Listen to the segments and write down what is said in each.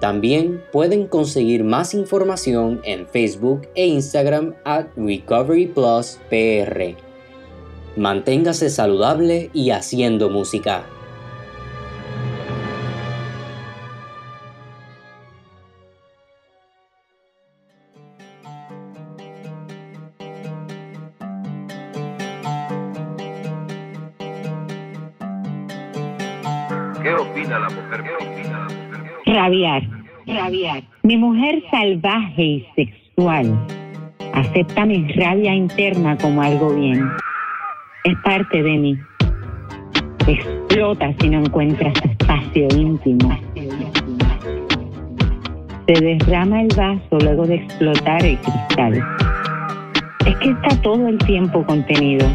También pueden conseguir más información en Facebook e Instagram at Recovery Plus PR. Manténgase saludable y haciendo música. Rabiar, rabiar. Mi mujer salvaje y sexual acepta mi rabia interna como algo bien. Es parte de mí. Explota si no encuentras espacio íntimo. Se derrama el vaso luego de explotar el cristal. Es que está todo el tiempo contenido.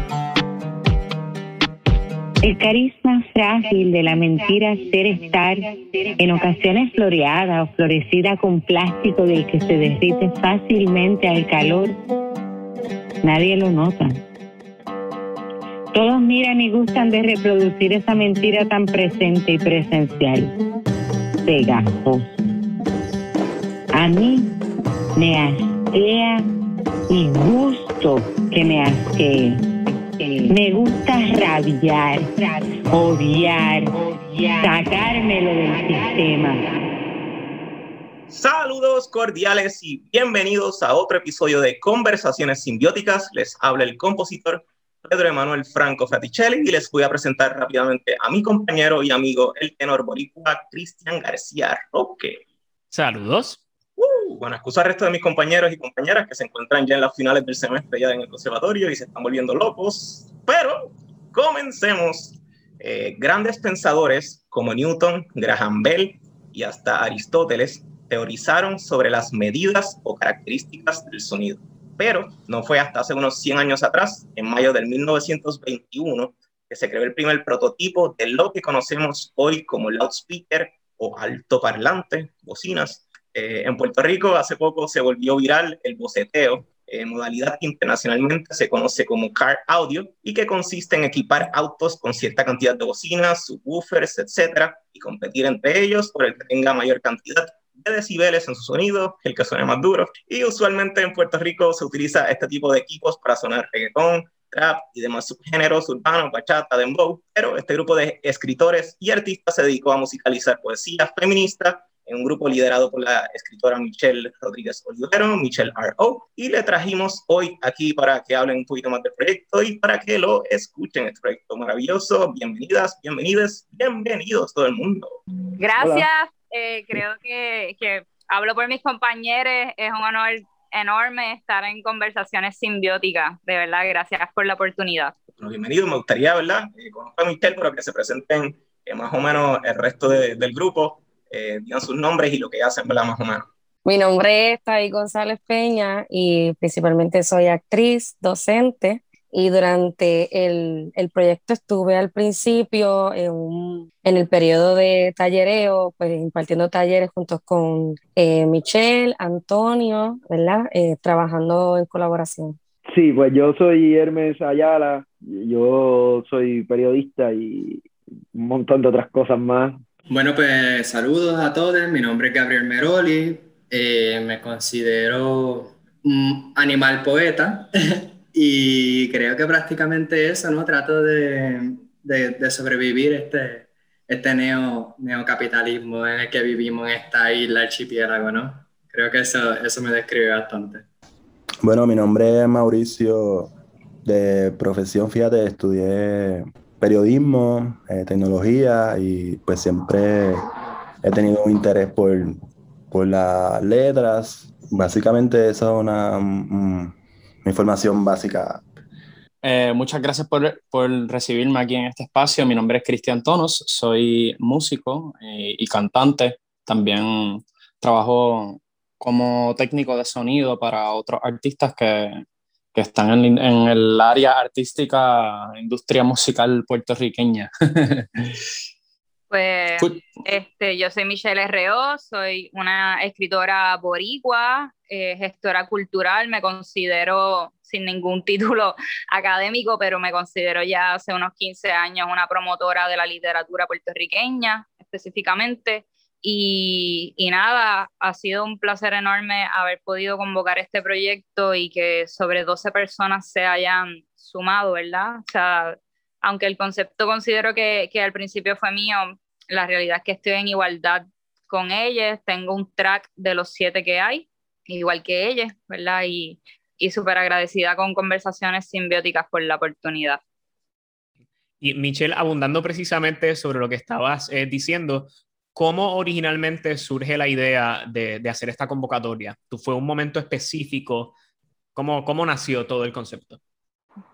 El carisma frágil de la mentira ser estar, en ocasiones floreada o florecida con plástico del que se derrite fácilmente al calor, nadie lo nota. Todos miran y gustan de reproducir esa mentira tan presente y presencial. Pegajoso. A mí me asquea y gusto que me asquee. Me gusta rabiar, odiar, sacármelo del sistema. Saludos cordiales y bienvenidos a otro episodio de Conversaciones Simbióticas. Les habla el compositor Pedro Emanuel Franco Fraticelli y les voy a presentar rápidamente a mi compañero y amigo, el tenor boricua Cristian García Roque. Saludos. Bueno, excusa al resto de mis compañeros y compañeras que se encuentran ya en las finales del semestre ya en el conservatorio y se están volviendo locos, pero comencemos. Eh, grandes pensadores como Newton, Graham Bell y hasta Aristóteles teorizaron sobre las medidas o características del sonido. Pero no fue hasta hace unos 100 años atrás, en mayo del 1921, que se creó el primer prototipo de lo que conocemos hoy como loudspeaker o altoparlante, bocinas. Eh, en Puerto Rico hace poco se volvió viral el boceteo, eh, modalidad internacionalmente se conoce como car audio y que consiste en equipar autos con cierta cantidad de bocinas, subwoofers, etcétera, y competir entre ellos por el que tenga mayor cantidad de decibeles en su sonido, el que suene más duro. Y usualmente en Puerto Rico se utiliza este tipo de equipos para sonar reggaetón, trap y demás subgéneros urbanos, bachata, dembow, pero este grupo de escritores y artistas se dedicó a musicalizar poesía feminista en un grupo liderado por la escritora Michelle Rodríguez Olivero, Michelle R.O., y le trajimos hoy aquí para que hablen un poquito más del proyecto y para que lo escuchen, este proyecto maravilloso. Bienvenidas, bienvenidas, bienvenidos todo el mundo. Gracias, eh, creo que, que hablo por mis compañeros, es un honor enorme estar en conversaciones simbióticas, de verdad, gracias por la oportunidad. Bueno, bienvenidos, me gustaría, ¿verdad? Eh, conozco a Michelle, pero que se presenten eh, más o menos el resto de, del grupo eh, digan sus nombres y lo que hacen, ¿verdad? Más o menos. Mi nombre es Taí González Peña y principalmente soy actriz, docente. Y durante el, el proyecto estuve al principio en, un, en, el periodo de tallereo, pues impartiendo talleres junto con eh, Michelle, Antonio, ¿verdad? Eh, trabajando en colaboración. sí, pues yo soy Hermes Ayala, yo soy periodista y un montón de otras cosas más. Bueno, pues saludos a todos, mi nombre es Gabriel Meroli, eh, me considero un animal poeta y creo que prácticamente eso, ¿no? Trato de, de, sobrevivir este, este neo, neocapitalismo en el que vivimos en esta isla archipiélago, ¿no? Creo que eso, eso me describe bastante. Bueno, mi nombre es Mauricio, de profesión, fíjate, estudié periodismo, eh, tecnología y pues siempre he tenido un interés por, por las letras. Básicamente esa es una, información básica. Eh, muchas gracias por, por, recibirme aquí en este espacio. Mi nombre es Cristian Tonos, soy músico y, eh, y cantante. También trabajo como técnico de sonido para otros artistas que, que están en, en, el área artística, industria musical puertorriqueña. Pues este, yo soy Michelle R.O., soy una escritora boricua, eh, gestora cultural, me considero sin ningún título académico, pero me considero ya hace unos 15 años una promotora de la literatura puertorriqueña específicamente. Y, nada, ha sido un placer enorme haber podido convocar este proyecto y que sobre 12 personas se hayan sumado, ¿verdad? O sea, aunque el concepto considero que, que al principio fue mío, la realidad es que estoy en igualdad con ellas, tengo un track de los siete que hay, igual que ellas, ¿verdad? Y, y súper agradecida con conversaciones simbióticas por la oportunidad. Y Michelle, abundando precisamente sobre lo que estabas eh, diciendo, ¿Cómo originalmente surge la idea de, de, hacer esta convocatoria? ¿Tú fue un momento específico? ¿Cómo, ¿Cómo nació todo el concepto?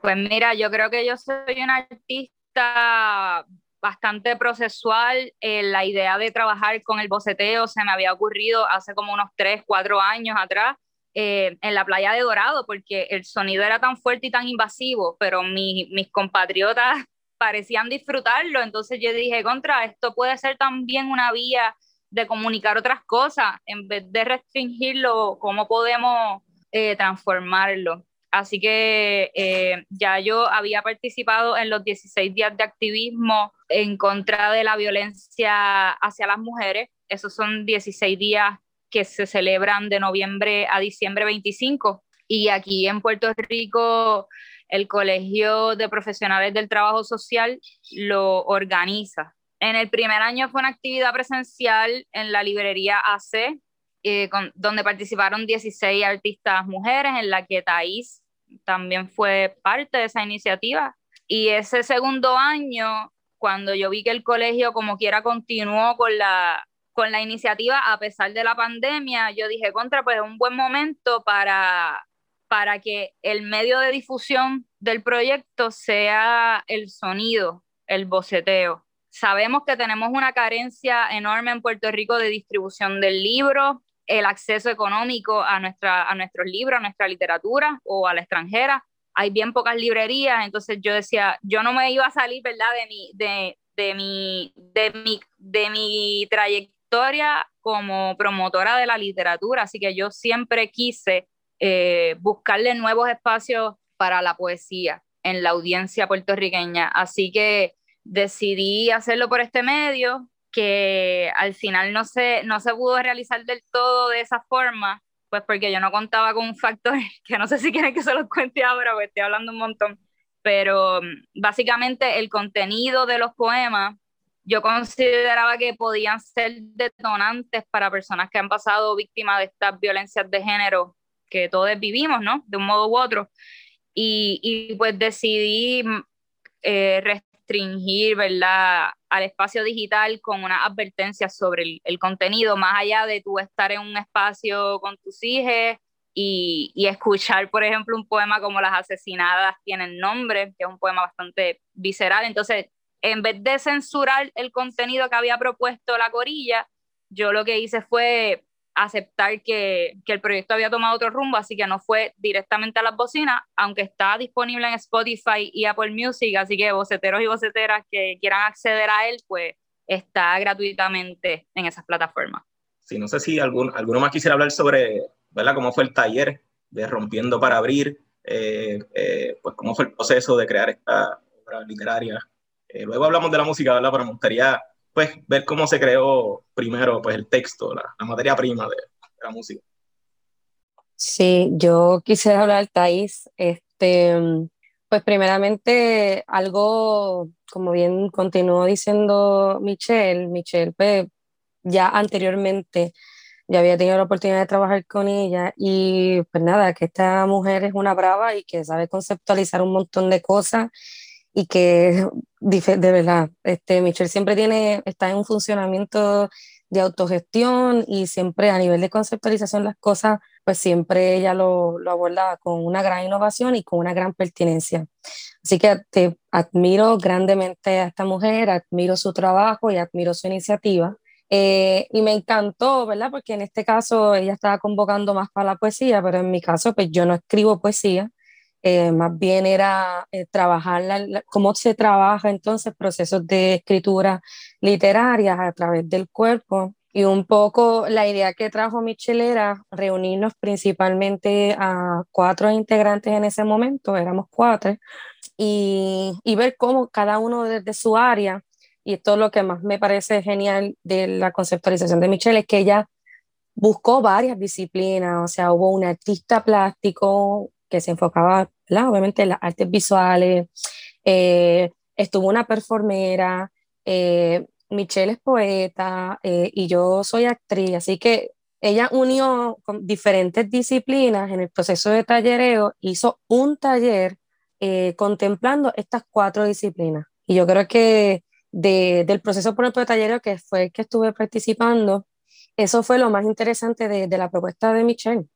Pues mira, yo creo que yo soy una artista bastante procesual. Eh, la idea de trabajar con el boceteo se me había ocurrido hace como unos 3, 4 años atrás. Eh, en la playa de Dorado, porque el sonido era tan fuerte y tan invasivo, pero mi, mis compatriotas parecían disfrutarlo, entonces yo dije, contra, esto puede ser también una vía de comunicar otras cosas, en vez de restringirlo, ¿cómo podemos eh, transformarlo? Así que eh, ya yo había participado en los 16 días de activismo en contra de la violencia hacia las mujeres. Esos son 16 días que se celebran de noviembre a diciembre 25. Y aquí en Puerto Rico el Colegio de Profesionales del Trabajo Social lo organiza. En el primer año fue una actividad presencial en la librería AC, eh, donde participaron 16 artistas mujeres, en la que Thais también fue parte de esa iniciativa. Y ese segundo año, cuando yo vi que el colegio como quiera continuó con la, con la iniciativa a pesar de la pandemia, yo dije, contra, pues es un buen momento para para que el medio de difusión del proyecto sea el sonido, el boceteo. Sabemos que tenemos una carencia enorme en Puerto Rico de distribución del libro, el acceso económico a, nuestra, a nuestros libros, a nuestra literatura o a la extranjera. Hay bien pocas librerías, entonces yo decía, yo no me iba a salir, ¿verdad?, de mi, de, de mi, de mi, de mi trayectoria como promotora de la literatura, así que yo siempre quise eh, buscarle nuevos espacios para la poesía en la audiencia puertorriqueña. Así que decidí hacerlo por este medio, que al final no se, no se pudo realizar del todo de esa forma, pues porque yo no contaba con un factor que no sé si quieren que se los cuente ahora, porque estoy hablando un montón, pero mm, básicamente el contenido de los poemas yo consideraba que podían ser detonantes para personas que han pasado víctimas de estas violencias de género que todos vivimos, ¿no? De un modo u otro. Y, y pues decidí eh, restringir, ¿verdad? Al espacio digital con una advertencia sobre el, el, contenido, más allá de tú estar en un espacio con tus hijos y, y, escuchar, por ejemplo, un poema como Las asesinadas tienen nombre, que es un poema bastante visceral. Entonces, en vez de censurar el contenido que había propuesto la corilla, yo lo que hice fue aceptar que, que, el proyecto había tomado otro rumbo, así que no fue directamente a las bocinas, aunque está disponible en Spotify y Apple Music, así que boceteros y boceteras que quieran acceder a él, pues está gratuitamente en esas plataformas. Sí, no sé si algún, alguno más quisiera hablar sobre, ¿verdad? Cómo fue el taller de Rompiendo para Abrir, pues cómo fue el proceso de crear esta obra literaria. luego hablamos de la música, ¿verdad? Pero me gustaría pues ver cómo se creó primero pues el texto, la, materia prima de, la música. Sí, yo quisiera hablar, Thais, este, pues primeramente algo, como bien continuó diciendo Michelle, Michelle pues ya anteriormente ya había tenido la oportunidad de trabajar con ella y pues nada, que esta mujer es una brava y que sabe conceptualizar un montón de cosas y que de verdad, este, Michelle siempre tiene, está en un funcionamiento de autogestión y siempre a nivel de conceptualización las cosas, pues siempre ella lo, lo aborda con una gran innovación y con una gran pertinencia. Así que te admiro grandemente a esta mujer, admiro su trabajo y admiro su iniciativa. Eh, y me encantó, ¿verdad? Porque en este caso ella estaba convocando más para la poesía, pero en mi caso, pues yo no escribo poesía, eh, más bien era eh, trabajar cómo se trabaja entonces procesos de escritura literaria a través del cuerpo. Y un poco la idea que trajo Michelle era reunirnos principalmente a cuatro integrantes en ese momento, éramos cuatro, y, y ver cómo cada uno desde su área, y esto es lo que más me parece genial de la conceptualización de Michelle, es que ella buscó varias disciplinas, o sea, hubo un artista plástico, que se enfocaba, obviamente, en las artes visuales. Eh, estuvo una performera, eh, Michelle es poeta eh, y yo soy actriz, así que ella unió con diferentes disciplinas en el proceso de tallereo, hizo un taller contemplando estas cuatro disciplinas. Y yo creo que del proceso, por ejemplo, de tallereo, que fue el que estuve participando, eso fue lo más interesante de, de la propuesta de Michelle,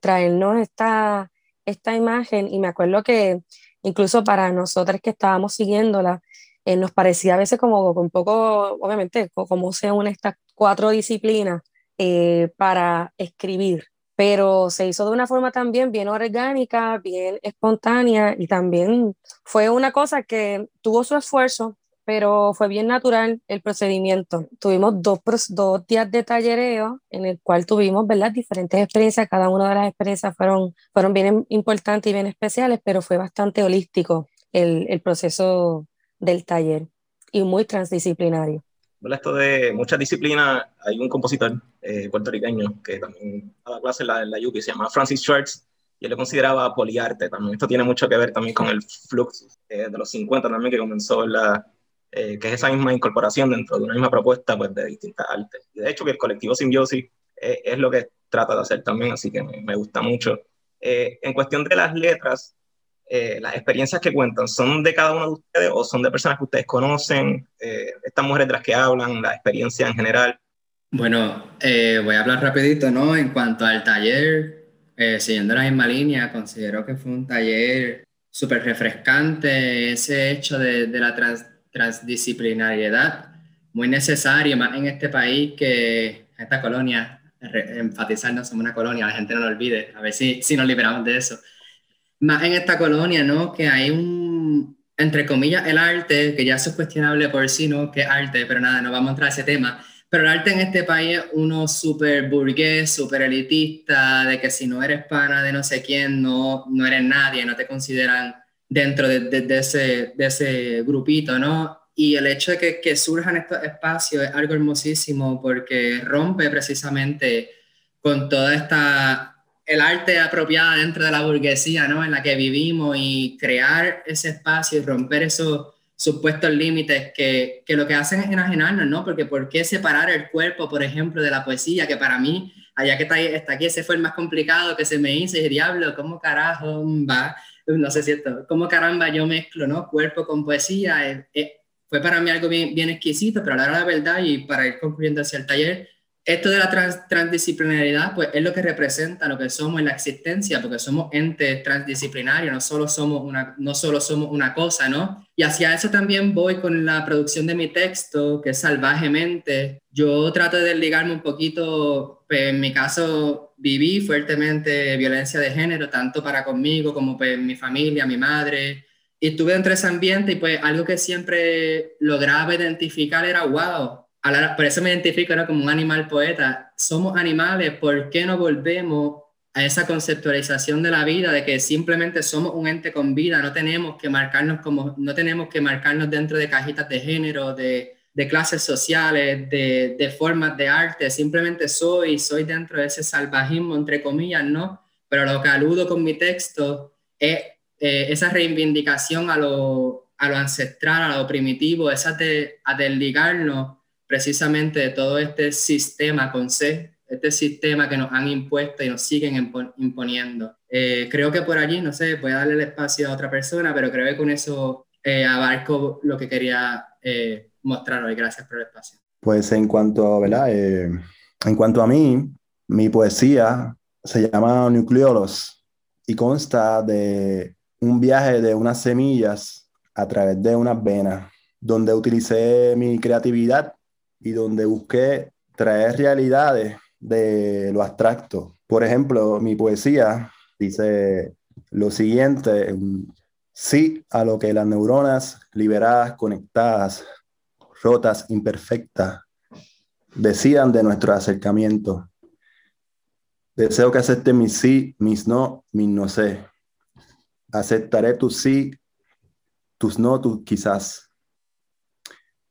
traernos esta, esta imagen y me acuerdo que incluso para nosotras que estábamos siguiéndola, eh, nos parecía a veces como un poco, obviamente, como se unen estas cuatro disciplinas eh, para escribir, pero se hizo de una forma también bien orgánica, bien espontánea y también fue una cosa que tuvo su esfuerzo, pero fue bien natural el procedimiento. Tuvimos dos, dos días de tallereo en el cual tuvimos ¿verdad? diferentes experiencias, cada una de las experiencias fueron, fueron bien importantes y bien especiales, pero fue bastante holístico el, el proceso del taller y muy transdisciplinario. Esto de muchas disciplinas, hay un compositor eh, puertorriqueño que también daba clase en la, en la UPI, se llama Francis Schwartz, y él lo consideraba poliarte también. Esto tiene mucho que ver también con el flux eh, de los 50 también, que comenzó en la, eh, que es esa misma incorporación dentro de una misma propuesta pues, de distintas artes. Y de hecho que el colectivo Symbiosis eh, es lo que trata de hacer también, así que me, gusta mucho. Eh, en cuestión de las letras, las experiencias que cuentan, ¿son de cada uno de ustedes o son de personas que ustedes conocen? estas mujeres de las que hablan, la experiencia en general. Bueno, voy a hablar rapidito, ¿no? En cuanto al taller, siguiendo la misma línea, considero que fue un taller súper refrescante, ese hecho de, de la trans transdisciplinariedad muy necesario, más en este país que esta colonia, enfatizarnos somos una colonia, la gente no lo olvide, a ver si, si nos liberamos de eso. Más en esta colonia, ¿no? Que hay un, entre comillas, el arte, que ya es cuestionable por sí, ¿no? Que arte, pero nada, no vamos a entrar a ese tema. Pero el arte en este país es uno súper burgués, súper elitista, de que si no eres pana de no sé quién, no, no eres nadie, no te consideran dentro de, de, ese, de ese grupito, ¿no? Y el hecho de que, que, surjan estos espacios es algo hermosísimo porque rompe precisamente con toda esta, el arte apropiada dentro de la burguesía, ¿no? En la que vivimos y crear ese espacio y romper esos supuestos límites que, que lo que hacen es enajenarnos, ¿no? Porque ¿por qué separar el cuerpo, por ejemplo, de la poesía? Que para mí, allá que está, está aquí, ese fue el más complicado que se me hizo y diablo, ¿cómo carajo va? No sé si esto, cómo caramba yo mezclo, ¿no? Cuerpo con poesía, eh, eh, fue para mí algo bien, bien exquisito, pero a la la verdad y para ir concluyendo hacia el taller, esto de la trans, transdisciplinaridad, pues es lo que representa lo que somos en la existencia, porque somos entes transdisciplinarios, no solo somos una, no solo somos una cosa, ¿no? Y hacia eso también voy con la producción de mi texto, que salvajemente. Yo trato de desligarme un poquito, pues en mi caso viví fuertemente violencia de género, tanto para conmigo como pues mi familia, mi madre, y estuve dentro de ese ambiente y pues algo que siempre lograba identificar era, wow, por eso me identifico como un animal poeta. Somos animales, ¿por qué no volvemos a esa conceptualización de la vida, de que simplemente somos un ente con vida, no tenemos que marcarnos como, no tenemos que marcarnos dentro de cajitas de género, de, de clases sociales, de, de, formas de arte, simplemente soy, soy dentro de ese salvajismo, entre comillas, ¿no? Pero lo que aludo con mi texto es eh, esa reivindicación a lo, a lo, ancestral, a lo primitivo, esa de, a desligarnos precisamente de todo este sistema con C, este sistema que nos han impuesto y nos siguen imponiendo. Eh, creo que por allí, no sé, voy a darle el espacio a otra persona, pero creo que con eso eh, abarco lo que quería eh, mostrar hoy. Gracias por el espacio. Pues en cuanto, ¿verdad? en cuanto a mí, mi poesía se llama Nucleolos y consta de un viaje de unas semillas a través de unas venas, donde utilicé mi creatividad y donde busqué traer realidades de lo abstracto. Por ejemplo, mi poesía dice lo siguiente, sí a lo que las neuronas liberadas, conectadas, rotas, imperfectas, decidan de nuestro acercamiento. Deseo que acepte mis sí, mis no, mis no sé. Aceptaré tus sí, tus no, tus quizás.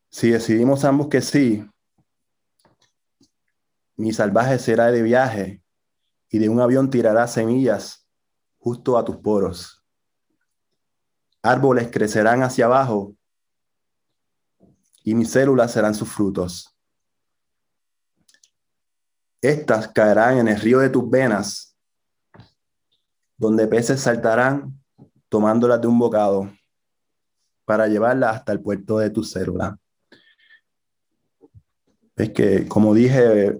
Si decidimos ambos que sí, mi salvaje será de viaje y de un avión tirará semillas justo a tus poros. Árboles crecerán hacia abajo y mis células serán sus frutos. Estas caerán en el río de tus venas, donde peces saltarán tomándolas de un bocado para llevarlas hasta el puerto de tu célula. Es que, como dije,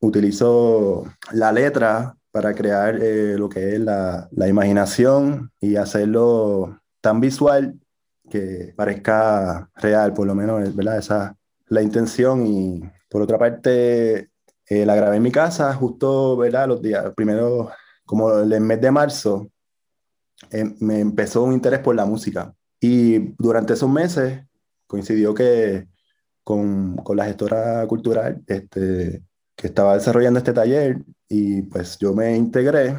utilizo la letra para crear eh, lo que es la, la, imaginación y hacerlo tan visual que parezca real, por lo menos, ¿verdad? Esa la intención y por otra parte eh, la grabé en mi casa justo, ¿verdad? Los días, primero, como el mes de marzo, eh, me empezó un interés por la música y durante esos meses coincidió que con, con la gestora cultural, este, que estaba desarrollando este taller y pues yo me integré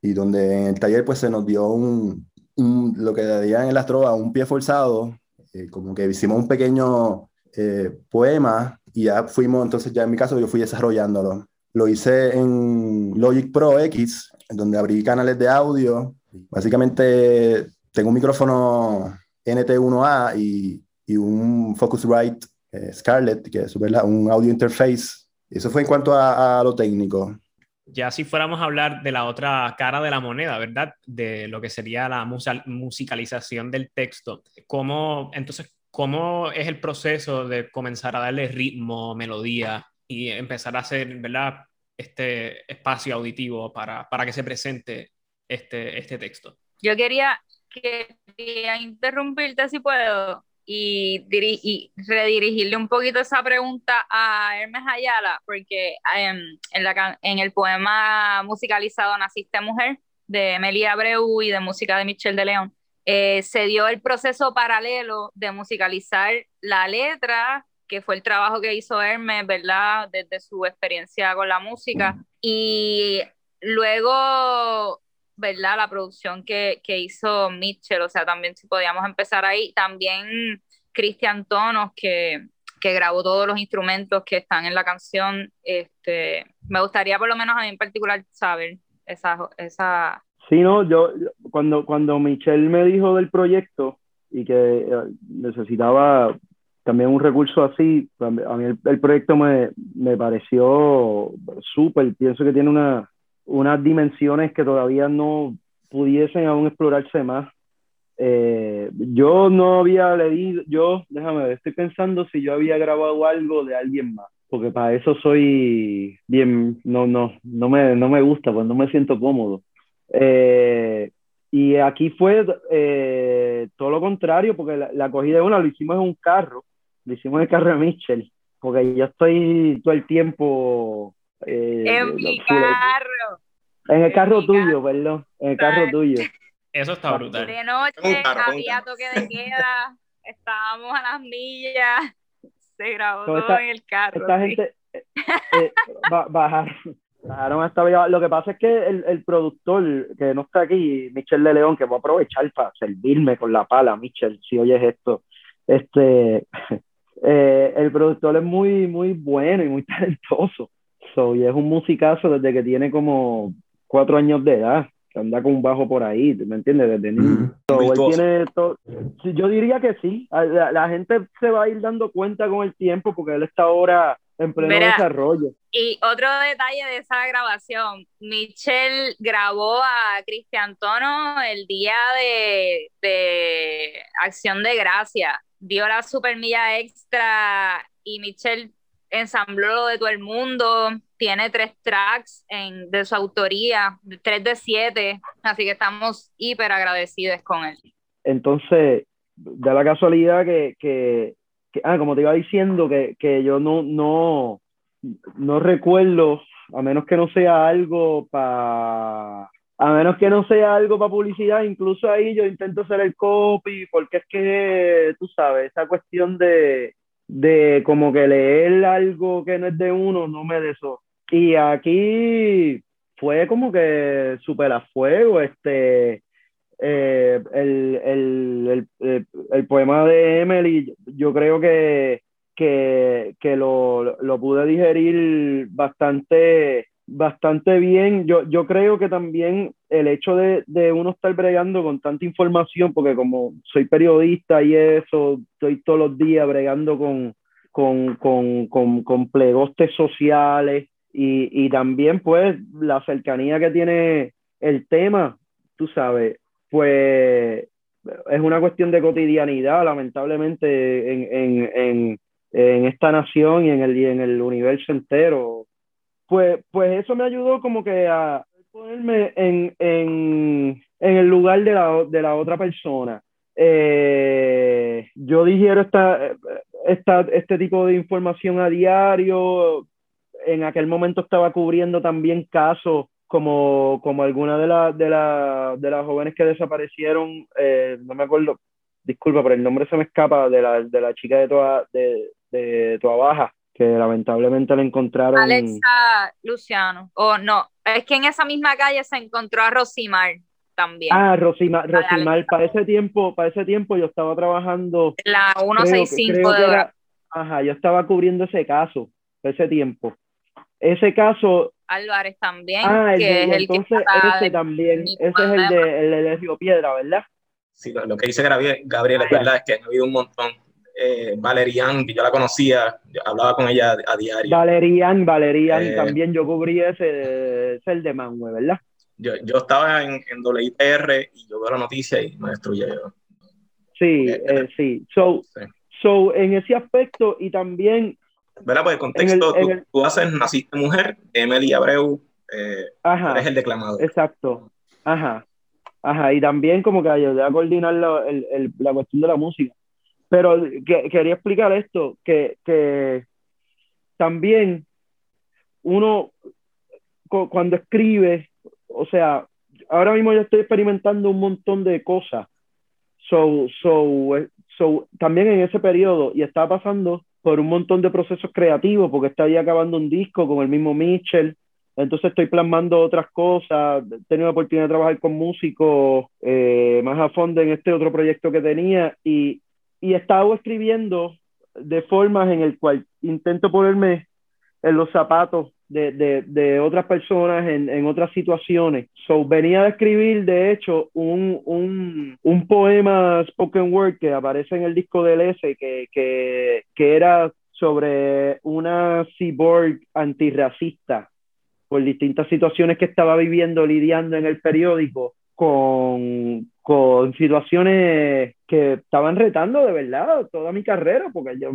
y donde en el taller pues se nos dio un, lo que dirían en las trovas, un pie forzado, eh, como que hicimos un pequeño eh, poema y ya fuimos, entonces ya en mi caso yo fui desarrollándolo. Lo hice en Logic Pro X, donde abrí canales de audio. Básicamente tengo un micrófono NT1A y, y un Focusrite eh, Scarlett, que es un audio interface eso fue en cuanto a, lo técnico. Ya si fuéramos a hablar de la otra cara de la moneda, ¿verdad? De lo que sería la musicalización del texto. ¿Cómo, entonces, cómo es el proceso de comenzar a darle ritmo, melodía y empezar a hacer, ¿verdad? Este espacio auditivo para, para que se presente este, este texto. Yo quería, quería interrumpirte si puedo y, y, redirigirle un poquito esa pregunta a Hermes Ayala, porque em, en, la, en el poema musicalizado Naciste Mujer de Emilia Abreu y de música de Michel de León, eh, se dio el proceso paralelo de musicalizar la letra, que fue el trabajo que hizo Hermes, ¿verdad? Desde su experiencia con la música. Y luego ¿verdad? La producción que, que hizo Mitchell, o sea, también si podíamos empezar ahí. También Cristian Tonos, que, que grabó todos los instrumentos que están en la canción. Este, me gustaría por lo menos a mí en particular saber esa... esa... Sí, no, yo, cuando, cuando Michelle me dijo del proyecto y que eh, necesitaba también un recurso así, a mí el, el proyecto me, me pareció súper, pienso que tiene una, unas dimensiones que todavía no pudiesen aún explorarse más. Eh, yo no había leído, yo, déjame ver, estoy pensando si yo había grabado algo de alguien más, porque para eso soy bien, no, no, no me, no me gusta, pues no me siento cómodo. Eh, y aquí fue eh, todo lo contrario, porque la, la cogida de una lo hicimos en un carro, lo hicimos en el carro de Mitchell, porque yo estoy todo el tiempo eh, en mi carro. En el carro tuyo, perdón. En el carro tuyo. Eso está brutal. De noche había toque de queda. Estábamos a las millas. Se grabó todo en el carro. Esta gente eh, eh bajar, Claro, está bien. Lo que pasa es que el, el, productor que no está aquí, Michel de León, que va a aprovechar para servirme con la pala, Michel, si oyes esto, este, eh, el productor es muy, muy bueno y muy talentoso. So, y es un musicazo desde que tiene como cuatro años de edad, que anda con un bajo por ahí, ¿me entiendes? Desde niño. tiene yo diría que sí, la, la, gente se va a ir dando cuenta con el tiempo porque él está ahora en pleno desarrollo. Y otro detalle de esa grabación, Michelle grabó a Cristian Tono el día de, de Acción de Gracia, dio la super milla extra y Michelle ensambló lo de todo el mundo, tiene tres tracks de su autoría, tres de siete, así que estamos hiper agradecidos con él. Entonces, da la casualidad que, que, ah, como te iba diciendo, que, que yo no, no, no recuerdo, a menos que no sea algo para a menos que no sea algo para publicidad, incluso ahí yo intento hacer el copy, porque es que, tú sabes, esa cuestión de, de como que leer algo que no es de uno, no me eso. Y aquí fue como que súper a fuego, este, eh, el, el, el, el, poema de Emily, yo creo que, que, que lo, lo, pude digerir bastante, bastante bien. Yo, yo creo que también el hecho de, de, uno estar bregando con tanta información, porque como soy periodista y eso, estoy todos los días bregando con, con, con, con, con plegostes sociales y, y también pues la cercanía que tiene el tema, tú sabes, pues es una cuestión de cotidianidad, lamentablemente, en, en, en, en esta nación y en el, y en el universo entero. Pues, pues eso me ayudó como que a ponerme en, en, en el lugar de la, de la otra persona. Eh, yo digiero esta, esta, este tipo de información a diario. En aquel momento estaba cubriendo también casos como, como de, la, de, la, de las jóvenes que desaparecieron, eh, no me acuerdo, disculpa, pero el nombre se me escapa, de la, de la chica de toda, de, de Baja, que lamentablemente la encontraron. Alexa Luciano, o no, es que en esa misma calle se encontró a Rosimar también. Ah, Rosimar, Rosimar para ese tiempo, para ese tiempo yo estaba trabajando. La 165 de era, Ajá, yo estaba cubriendo ese caso, ese tiempo. Ese caso Álvarez también, ah, que es el entonces ese también, ese es el de, el de Río Piedra, ¿verdad? Sí, lo, que dice Gabriel, Gabriel es verdad, es que han habido un montón. Eh, Valerian, que yo la conocía, yo hablaba con ella a, diario. Valerian, Valerian, eh, también yo cubrí ese, ese el de Manue, ¿verdad? Yo, yo estaba en, en WIPR y yo veo la noticia y me destruye. Sí, eh, eh, sí. So, sí. so, en ese aspecto y también ¿verdad? Pues el contexto, el, tú, el... tú, haces Naciste Mujer, Emily Abreu, eh, Ajá, es el declamador. Exacto, ajá, ajá, y también como que ayudé a coordinar la, el, la cuestión de la música. Pero que, quería explicar esto, que, que también uno cuando escribe, o sea, ahora mismo yo estoy experimentando un montón de cosas. So, so, so, también en ese periodo, y estaba pasando por un montón de procesos creativos, porque estoy acabando un disco con el mismo Mitchell, entonces estoy plasmando otras cosas, he tenido la oportunidad de trabajar con músicos eh, más a fondo en este otro proyecto que tenía y, y he estado escribiendo de formas en el cual intento ponerme en los zapatos de, de, de otras personas en, en, otras situaciones. So, venía a escribir, de hecho, un, un, un, poema spoken word que aparece en el disco del S, que, que, que era sobre una cyborg antirracista por distintas situaciones que estaba viviendo, lidiando en el periódico con, con situaciones que estaban retando de verdad toda mi carrera, porque yo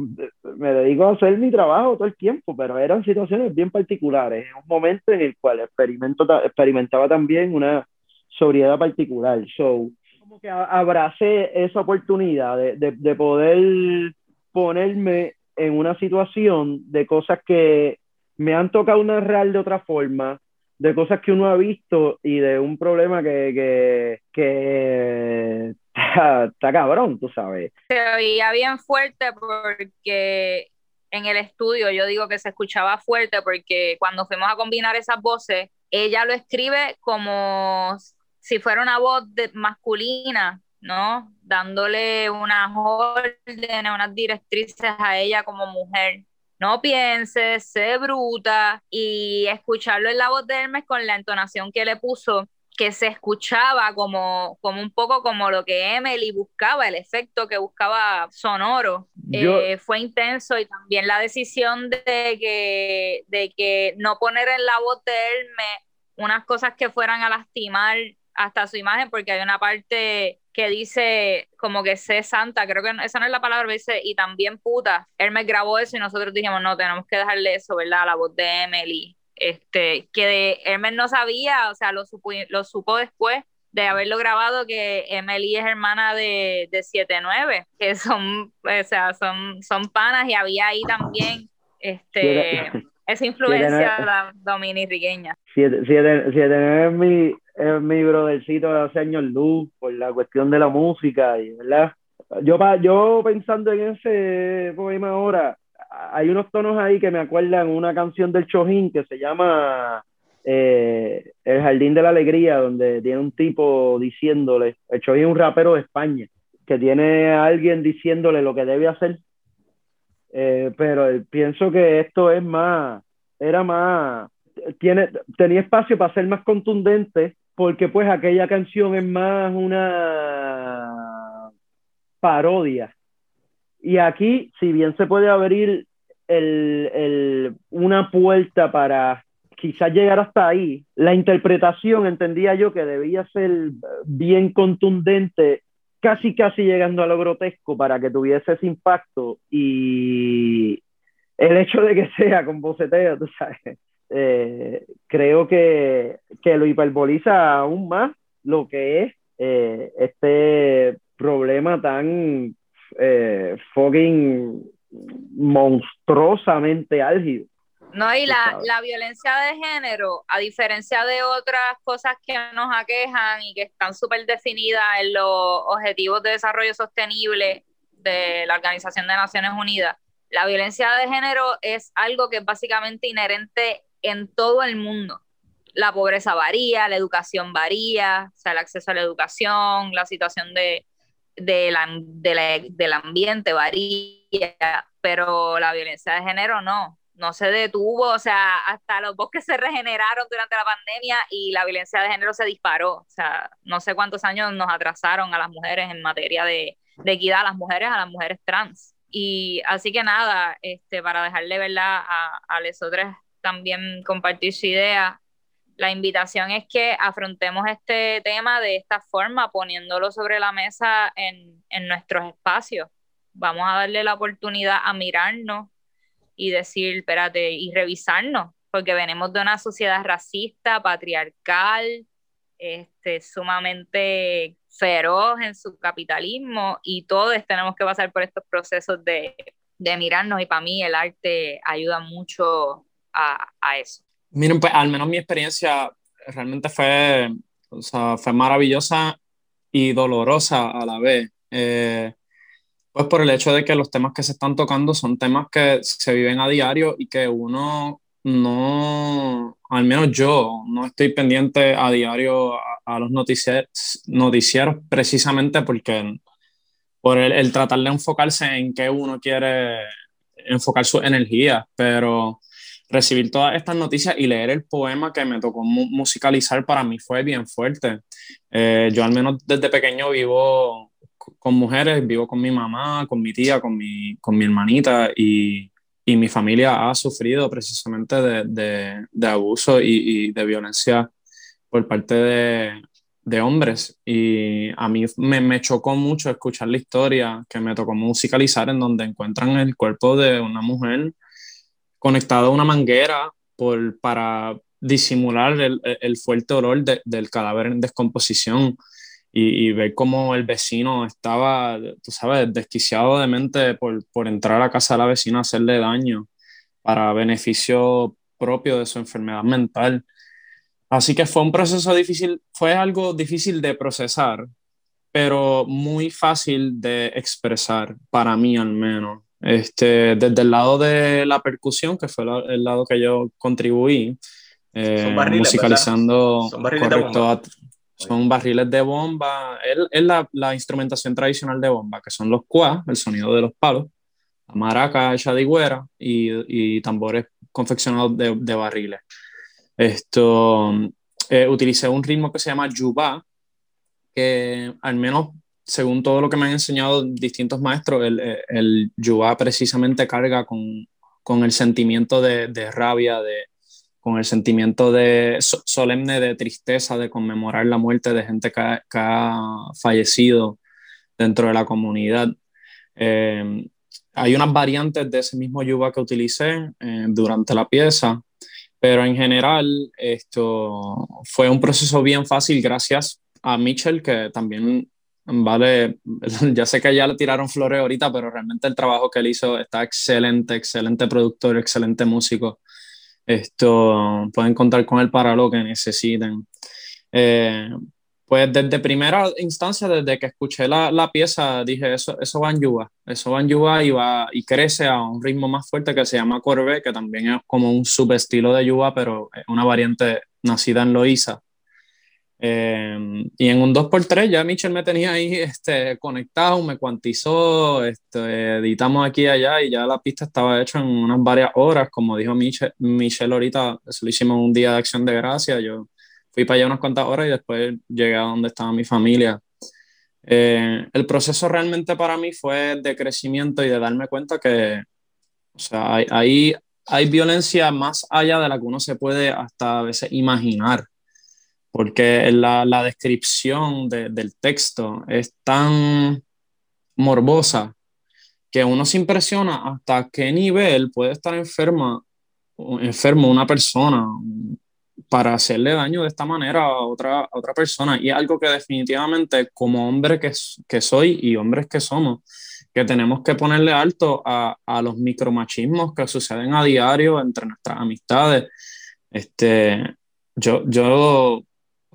me dedico a hacer mi trabajo todo el tiempo, pero eran situaciones bien particulares, en un momento en el cual experimento, experimentaba también una sobriedad particular. So, como que abracé esa oportunidad de, de, de poder ponerme en una situación de cosas que me han tocado narrar de otra forma, de cosas que uno ha visto y de un problema que, que, que está, cabrón, tú sabes. Se veía bien fuerte porque en el estudio, yo digo que se escuchaba fuerte porque cuando fuimos a combinar esas voces, ella lo escribe como si fuera una voz masculina, ¿no? Dándole unas órdenes, unas directrices a ella como mujer. No pienses, sé bruta y escucharlo en la voz de Hermes con la entonación que le puso que se escuchaba como, como un poco como lo que Emily buscaba, el efecto que buscaba sonoro. Eh, fue intenso y también la decisión de que, de que no poner en la voz de Hermes unas cosas que fueran a lastimar hasta su imagen, porque hay una parte que dice como que sé santa, creo que esa no es la palabra, dice, y también puta. Hermes grabó eso y nosotros dijimos, no, tenemos que dejarle eso, ¿verdad? La voz de Emily este, que de Hermes no sabía, o sea, lo supo, lo supo después de haberlo grabado que Emily es hermana de, de 7-9, que son, o sea, son, son panas y había ahí también este, esa influencia dominiriqueña. 7-9 es mi, es mi brothercito de hace años luz por la cuestión de la música, y, ¿verdad? Yo, yo pensando en ese poema ahora, hay unos tonos ahí que me acuerdan una canción del Chojín que se llama eh, El Jardín de la Alegría, donde tiene un tipo diciéndole, el Chojín es un rapero de España, que tiene a alguien diciéndole lo que debe hacer. Eh, pero pienso que esto es más, era más, tiene, tenía espacio para ser más contundente, porque pues aquella canción es más una parodia. Y aquí, si bien se puede abrir el, el, una puerta para quizás llegar hasta ahí, la interpretación entendía yo que debía ser bien contundente, casi casi llegando a lo grotesco para que tuviese ese impacto y el hecho de que sea con boceteo, tú sabes, eh, creo que, que, lo hiperboliza aún más lo que es eh, este problema tan eh, fucking monstruosamente álgido. No, y la, la, violencia de género, a diferencia de otras cosas que nos aquejan y que están súper definidas en los objetivos de desarrollo sostenible de la Organización de Naciones Unidas, la violencia de género es algo que es básicamente inherente en todo el mundo. La pobreza varía, la educación varía, o sea, el acceso a la educación, la situación de, de la, del ambiente varía, pero la violencia de género no, no se detuvo, o sea, hasta los bosques se regeneraron durante la pandemia y la violencia de género se disparó, o sea, no sé cuántos años nos atrasaron a las mujeres en materia de, equidad a las mujeres, a las mujeres trans. Y así que nada, este, para dejarle ¿verdad? a, a les otras también compartir su idea, la invitación es que afrontemos este tema de esta forma, poniéndolo sobre la mesa en, en nuestros espacios. Vamos a darle la oportunidad a mirarnos y decir, espérate, y revisarnos, porque venimos de una sociedad racista, patriarcal, este, sumamente feroz en su capitalismo y todos tenemos que pasar por estos procesos de, de mirarnos y para mí el arte ayuda mucho a, a eso. Miren, pues al menos mi experiencia realmente fue, o sea, fue maravillosa y dolorosa a la vez. Eh, pues por el hecho de que los temas que se están tocando son temas que se viven a diario y que uno no, al menos yo, no estoy pendiente a diario a, los noticieros, noticieros precisamente porque por el, el, tratar de enfocarse en qué uno quiere enfocar su energía, pero recibir todas estas noticias y leer el poema que me tocó musicalizar para mí fue bien fuerte. Eh, yo al menos desde pequeño vivo con mujeres, vivo con mi mamá, con mi tía, con mi, con mi hermanita y, y mi familia ha sufrido precisamente de, de, de abuso y, y, de violencia por parte de, de, hombres. Y a mí me, me, chocó mucho escuchar la historia que me tocó musicalizar en donde encuentran el cuerpo de una mujer conectado a una manguera por, para disimular el, el fuerte olor de, del cadáver en descomposición y, y, ver cómo el vecino estaba, tú sabes, desquiciado de mente por, por entrar a casa de la vecina a hacerle daño para beneficio propio de su enfermedad mental. Así que fue un proceso difícil, fue algo difícil de procesar, pero muy fácil de expresar, para mí al menos. Este, desde el lado de la percusión, que fue el lado que yo contribuí, eh, musicalizando, son barriles correcto, de bomba. son barriles de bomba, es, la, la, instrumentación tradicional de bomba, que son los cuas, el sonido de los palos, la maraca hecha de higuera y, y tambores confeccionados de, de barriles. Esto, eh, utilicé un ritmo que se llama yuba, que al menos según todo lo que me han enseñado distintos maestros, el, el yuba precisamente carga con, con el sentimiento de, de, rabia, de, con el sentimiento de solemne de tristeza, de conmemorar la muerte de gente que ha, que ha fallecido dentro de la comunidad. Eh, hay unas variantes de ese mismo yuba que utilicé eh, durante la pieza, pero en general esto fue un proceso bien fácil gracias a Mitchell, que también vale, ya sé que ya le tiraron flores ahorita, pero realmente el trabajo que él hizo está excelente, excelente productor, excelente músico. Esto pueden contar con él para lo que necesiten. Eh, pues desde primera instancia, desde que escuché la, la, pieza, dije, eso, eso va en yuba, eso va en yuba y, va, y crece a un ritmo más fuerte que se llama corbe, que también es como un subestilo de yuba, pero es una variante nacida en Loíza. Eh, y en un 2x3 ya Michel me tenía ahí este, conectado, me cuantizó, este, editamos aquí y allá y ya la pista estaba hecha en unas varias horas, como dijo Michel, Michel ahorita, eso lo hicimos un día de acción de gracia, yo fui para allá unas cuantas horas y después llegué a donde estaba mi familia. Eh, el proceso realmente para mí fue de crecimiento y de darme cuenta que, o sea, hay, hay, violencia más allá de la que uno se puede hasta a veces imaginar, porque la, la descripción del texto es tan morbosa que uno se impresiona hasta qué nivel puede estar enferma enfermo una persona, para hacerle daño de esta manera a otra, a otra persona. Y algo que definitivamente como hombre que, que soy y hombres que somos, que tenemos que ponerle alto a, a los micromachismos que suceden a diario entre nuestras amistades. Este, yo, yo,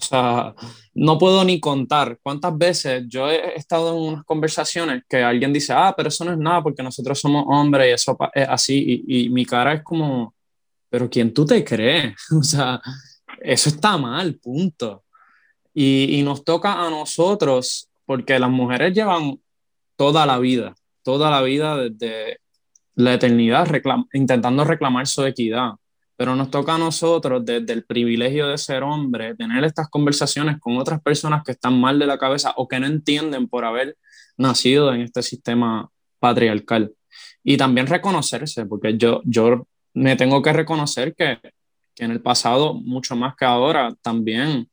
o sea, no puedo ni contar cuántas veces yo he estado en unas conversaciones que alguien dice, ah, pero eso no es nada porque nosotros somos hombres y eso es así. Y, y mi cara es como, pero ¿quién tú te crees? O sea, eso está mal, punto. Y, y, nos toca a nosotros, porque las mujeres llevan toda la vida, toda la vida desde la eternidad intentando reclamar su equidad. Pero nos toca a nosotros, desde el privilegio de ser hombre, tener estas conversaciones con otras personas que están mal de la cabeza o que no entienden por haber nacido en este sistema patriarcal. Y también reconocerse, porque yo, yo me tengo que reconocer que, que, en el pasado, mucho más que ahora, también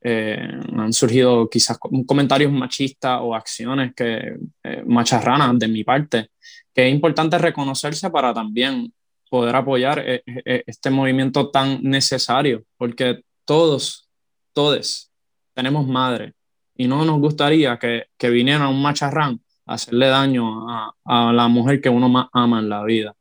eh, han surgido quizás comentarios machistas o acciones que eh, macharranas de mi parte, que es importante reconocerse para también poder apoyar eh, este movimiento tan necesario, porque todos, todos tenemos madre y no nos gustaría que, que viniera un macharrán a hacerle daño a, a la mujer que uno más ama en la vida.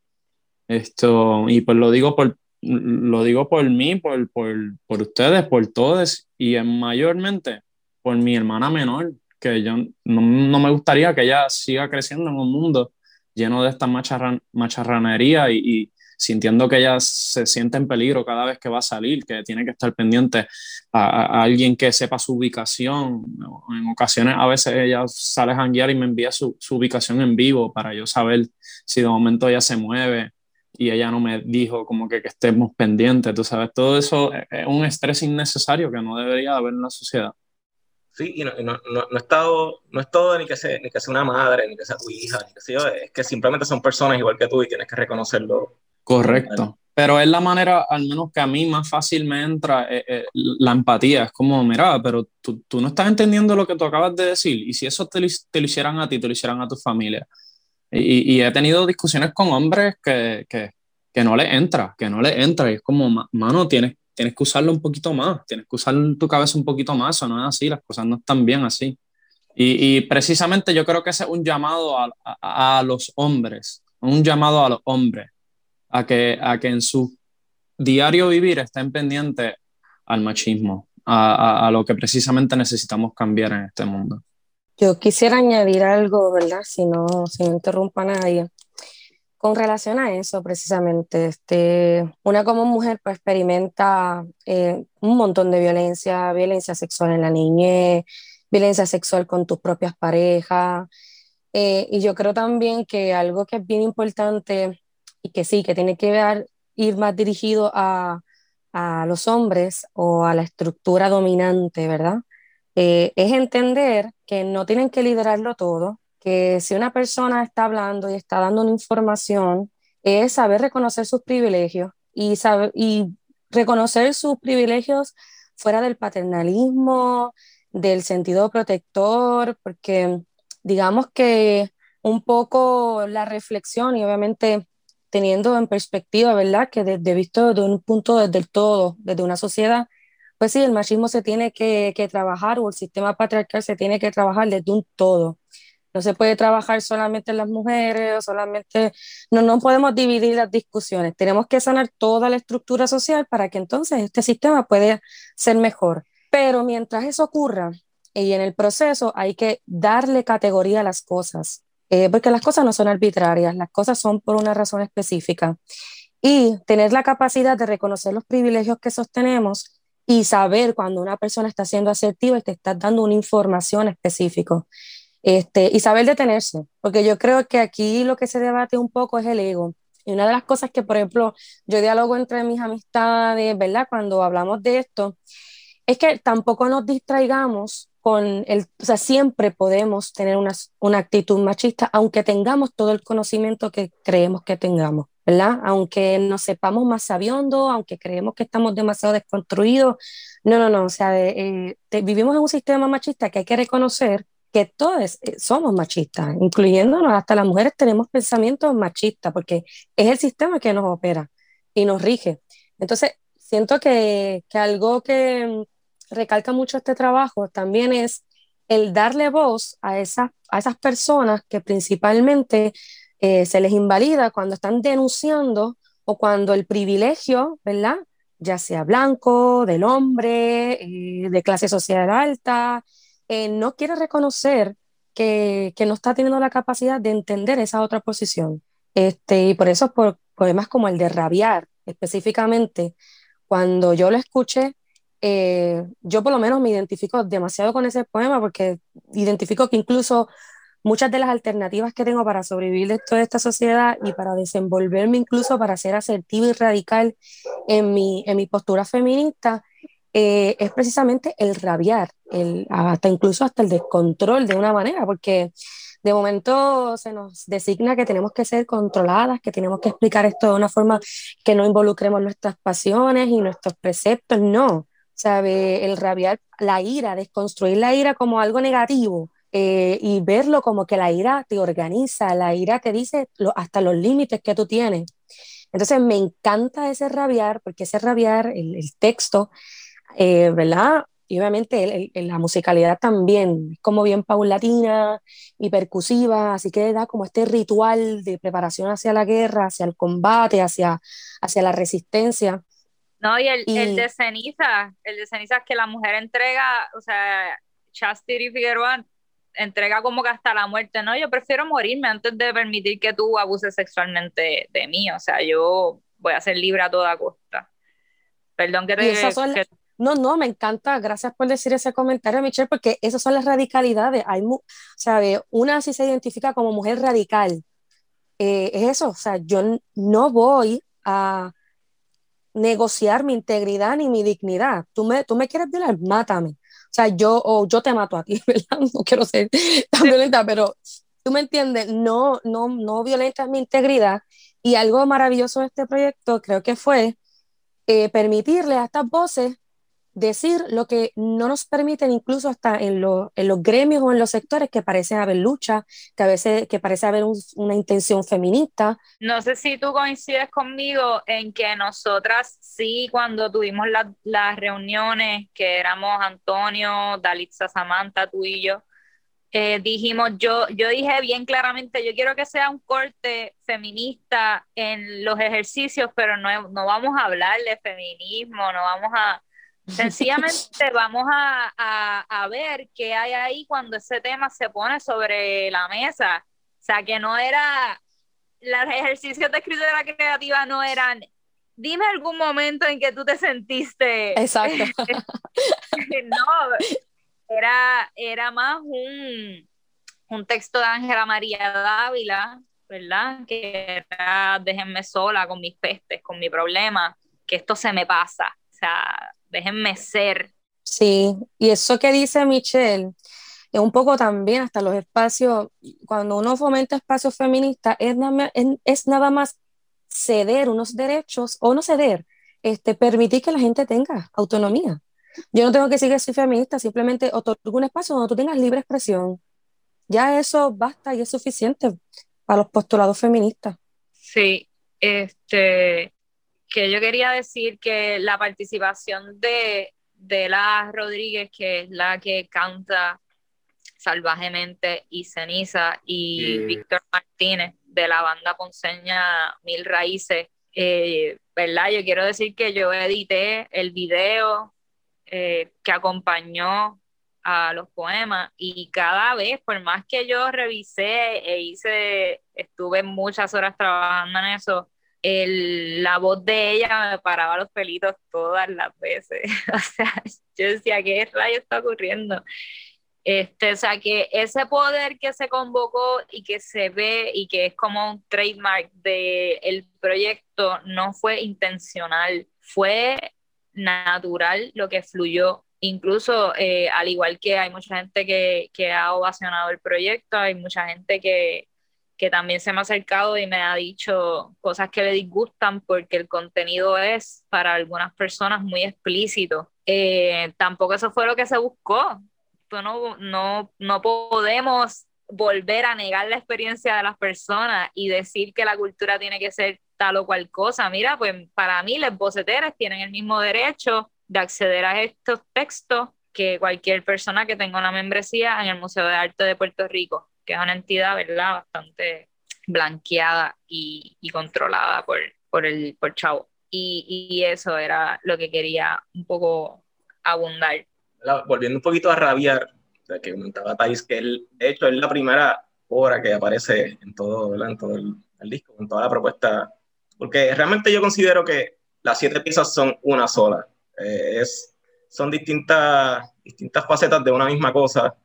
Esto, y pues lo digo por, lo digo por mí, por, por, por ustedes, por todos y mayormente por mi hermana menor, que yo no, no, me gustaría que ella siga creciendo en un mundo lleno de esta macharran, macharranería y, y, sintiendo que ella se siente en peligro cada vez que va a salir, que tiene que estar pendiente a, a alguien que sepa su ubicación. En ocasiones a veces ella sale a janguear y me envía su, su ubicación en vivo para yo saber si de momento ella se mueve y ella no me dijo como que, que estemos pendientes, tú sabes, todo eso es un estrés innecesario que no debería haber en la sociedad. Sí, y no, no, no, no, es todo, no es todo ni que, sea, ni que sea una madre, ni que sea tu hija, ni que sea yo, es que simplemente son personas igual que tú y tienes que reconocerlo. Correcto. Pero es la manera, al menos que a mí más fácil me entra eh, eh, la empatía. Es como, mira, pero tú, tú, no estás entendiendo lo que tú acabas de decir. Y si eso te, te lo hicieran a ti, te lo hicieran a tu familia. Y, y, he tenido discusiones con hombres que, que, que, no le entra, que no le entra. Y es como, mano, tienes, tienes que usarlo un poquito más, tienes que usar tu cabeza un poquito más, eso no es así, las cosas no están bien así. Y, y precisamente yo creo que ese es un llamado a, a, a, los hombres, un llamado a los hombres, a que, a que en su diario vivir estén pendientes al machismo, a, a lo que precisamente necesitamos cambiar en este mundo. Yo quisiera añadir algo, ¿verdad? Si no, si no interrumpa a nadie. con relación a eso, precisamente, este, una como mujer pues, experimenta eh, un montón de violencia, violencia sexual en la niñez, violencia sexual con tus propias parejas. Eh, y yo creo también que algo que es bien importante que sí, que tiene que ver, ir más dirigido a, a los hombres o a la estructura dominante, ¿verdad? Eh, es entender que no tienen que liderarlo todo, que si una persona está hablando y está dando una información, es saber reconocer sus privilegios y, saber, y reconocer sus privilegios fuera del paternalismo, del sentido protector, porque digamos que un poco la reflexión y obviamente teniendo en perspectiva, ¿verdad? Que desde visto de un punto desde el todo, desde una sociedad, pues sí, el machismo se tiene que, que trabajar o el sistema patriarcal se tiene que trabajar desde un todo. No se puede trabajar solamente en las mujeres, o solamente, no, no podemos dividir las discusiones. Tenemos que sanar toda la estructura social para que entonces este sistema pueda ser mejor. Pero mientras eso ocurra y en el proceso hay que darle categoría a las cosas, eh, porque las cosas no son arbitrarias, las cosas son por una razón específica. Y tener la capacidad de reconocer los privilegios que sostenemos y saber cuando una persona está siendo asertiva y te está dando una información específica. Este, y saber detenerse, porque yo creo que aquí lo que se debate un poco es el ego. Y una de las cosas que, por ejemplo, yo dialogo entre mis amistades, ¿verdad? Cuando hablamos de esto, es que tampoco nos distraigamos con el, o sea, siempre podemos tener una, una actitud machista, aunque tengamos todo el conocimiento que creemos que tengamos, ¿verdad? Aunque nos sepamos más sabiondo, aunque creemos que estamos demasiado desconstruidos. No, no, no, o sea, eh, vivimos en un sistema machista que hay que reconocer que todos eh, somos machistas, incluyéndonos, hasta las mujeres tenemos pensamientos machistas, porque es el sistema que nos opera y nos rige. Entonces, siento que, que algo que recalca mucho este trabajo también es el darle voz a, esa, a esas personas que principalmente eh, se les invalida cuando están denunciando o cuando el privilegio, ¿verdad? Ya sea blanco, del hombre, eh, de clase social alta, eh, no quiere reconocer que, que, no está teniendo la capacidad de entender esa otra posición. Este, y por eso, por poemas como el de Rabiar, específicamente, cuando yo lo escuché, eh, yo por lo menos me identifico demasiado con ese poema porque identifico que incluso muchas de las alternativas que tengo para sobrevivir de toda esta sociedad y para desenvolverme incluso para ser asertivo y radical en mi, en mi postura feminista eh, es precisamente el rabiar, el, hasta incluso hasta el descontrol de una manera, porque de momento se nos designa que tenemos que ser controladas, que tenemos que explicar esto de una forma que no involucremos nuestras pasiones y nuestros preceptos, no. ¿Sabe? El rabiar, la ira, desconstruir la ira como algo negativo, eh, y verlo como que la ira te organiza, la ira te dice hasta los límites que tú tienes. Entonces me encanta ese rabiar, porque ese rabiar, el, el texto, eh, ¿verdad? Y obviamente la musicalidad también, es como bien paulatina y percusiva, así que da como este ritual de preparación hacia la guerra, hacia el combate, hacia, hacia la resistencia. No, y el, el de ceniza, el de ceniza que la mujer entrega, o sea, Chastity Figueroa entrega como que hasta la muerte, ¿no? Yo prefiero morirme antes de permitir que tú abuses sexualmente de mí, o sea, yo voy a ser libre a toda costa. Perdón que te... Que, no, no, me encanta. Gracias por decir ese comentario, Michelle, porque esas son las radicalidades. Hay, ¿sabe? Una sí se identifica como mujer radical. Eh, es eso, o sea, yo no voy a negociar mi integridad ni mi dignidad. Tú me, tú me quieres violar, mátame. O sea, yo, o yo te mato a ti, ¿verdad? No quiero ser tan violenta, pero tú me entiendes, no, no, no violentas mi integridad. Y algo maravilloso de este proyecto creo que fue eh, permitirle a estas voces decir lo que no nos permiten incluso hasta en, en los gremios o en los sectores que parece haber lucha, que a veces que parece haber una intención feminista. No sé si tú coincides conmigo en que nosotras sí, cuando tuvimos las reuniones, que éramos Antonio, Dalitza, Samantha, tú y yo, eh, dijimos, yo, yo dije bien claramente, yo quiero que sea un corte feminista en los ejercicios, pero no, no vamos a hablar de feminismo, no vamos a Sencillamente vamos a, a, ver qué hay ahí cuando ese tema se pone sobre la mesa. O sea, que no era los ejercicios de escritura creativa no eran, dime algún momento en que tú te sentiste. Exacto. no, era, era más un, un texto de Ángela María Dávila, ¿verdad? Que era déjenme sola con mis pestes, con mi problema, que esto se me pasa. O sea, déjenme ser. Sí, y eso que dice Michelle, es un poco también hasta los espacios, cuando uno fomenta espacios feministas, es, es, nada más ceder unos derechos o no ceder, este, permitir que la gente tenga autonomía. Yo no tengo que decir que soy feminista, simplemente otorgo un espacio donde tú tengas libre expresión. Ya eso basta y es suficiente para los postulados feministas. Sí, este, que yo quería decir que la participación de, de la Rodríguez, que es la que canta salvajemente y ceniza, y Víctor Martínez de la banda ponceña Mil Raíces, eh, ¿verdad? Yo quiero decir que yo edité el video eh, que acompañó a los poemas y cada vez, por más que yo revisé e hice, estuve muchas horas trabajando en eso, la voz de ella me paraba los pelitos todas las veces. o sea, yo decía, ¿qué rayo está ocurriendo? Este, o sea, que ese poder que se convocó y que se ve y que es como un trademark del el proyecto no fue intencional, fue natural lo que fluyó. Incluso, eh, al igual que hay mucha gente que, que, ha ovacionado el proyecto, hay mucha gente que, que también se me ha acercado y me ha dicho cosas que le disgustan porque el contenido es para algunas personas muy explícito. Eh, tampoco eso fue lo que se buscó. No, no, no podemos volver a negar la experiencia de las personas y decir que la cultura tiene que ser tal o cual cosa. Mira, pues para mí las boceteras tienen el mismo derecho de acceder a estos textos que cualquier persona que tenga una membresía en el Museo de Arte de Puerto Rico, que es una entidad, ¿verdad?, bastante blanqueada y, y controlada por, por el por Chavo. Y, y, eso era lo que quería un poco abundar. Volviendo un poquito a rabiar, que comentaba Thais, que él, de hecho es la primera obra que aparece en todo, en todo el, el disco, en toda la propuesta porque realmente yo considero que las siete piezas son una sola. Eh, es, son distintas, distintas facetas de una misma cosa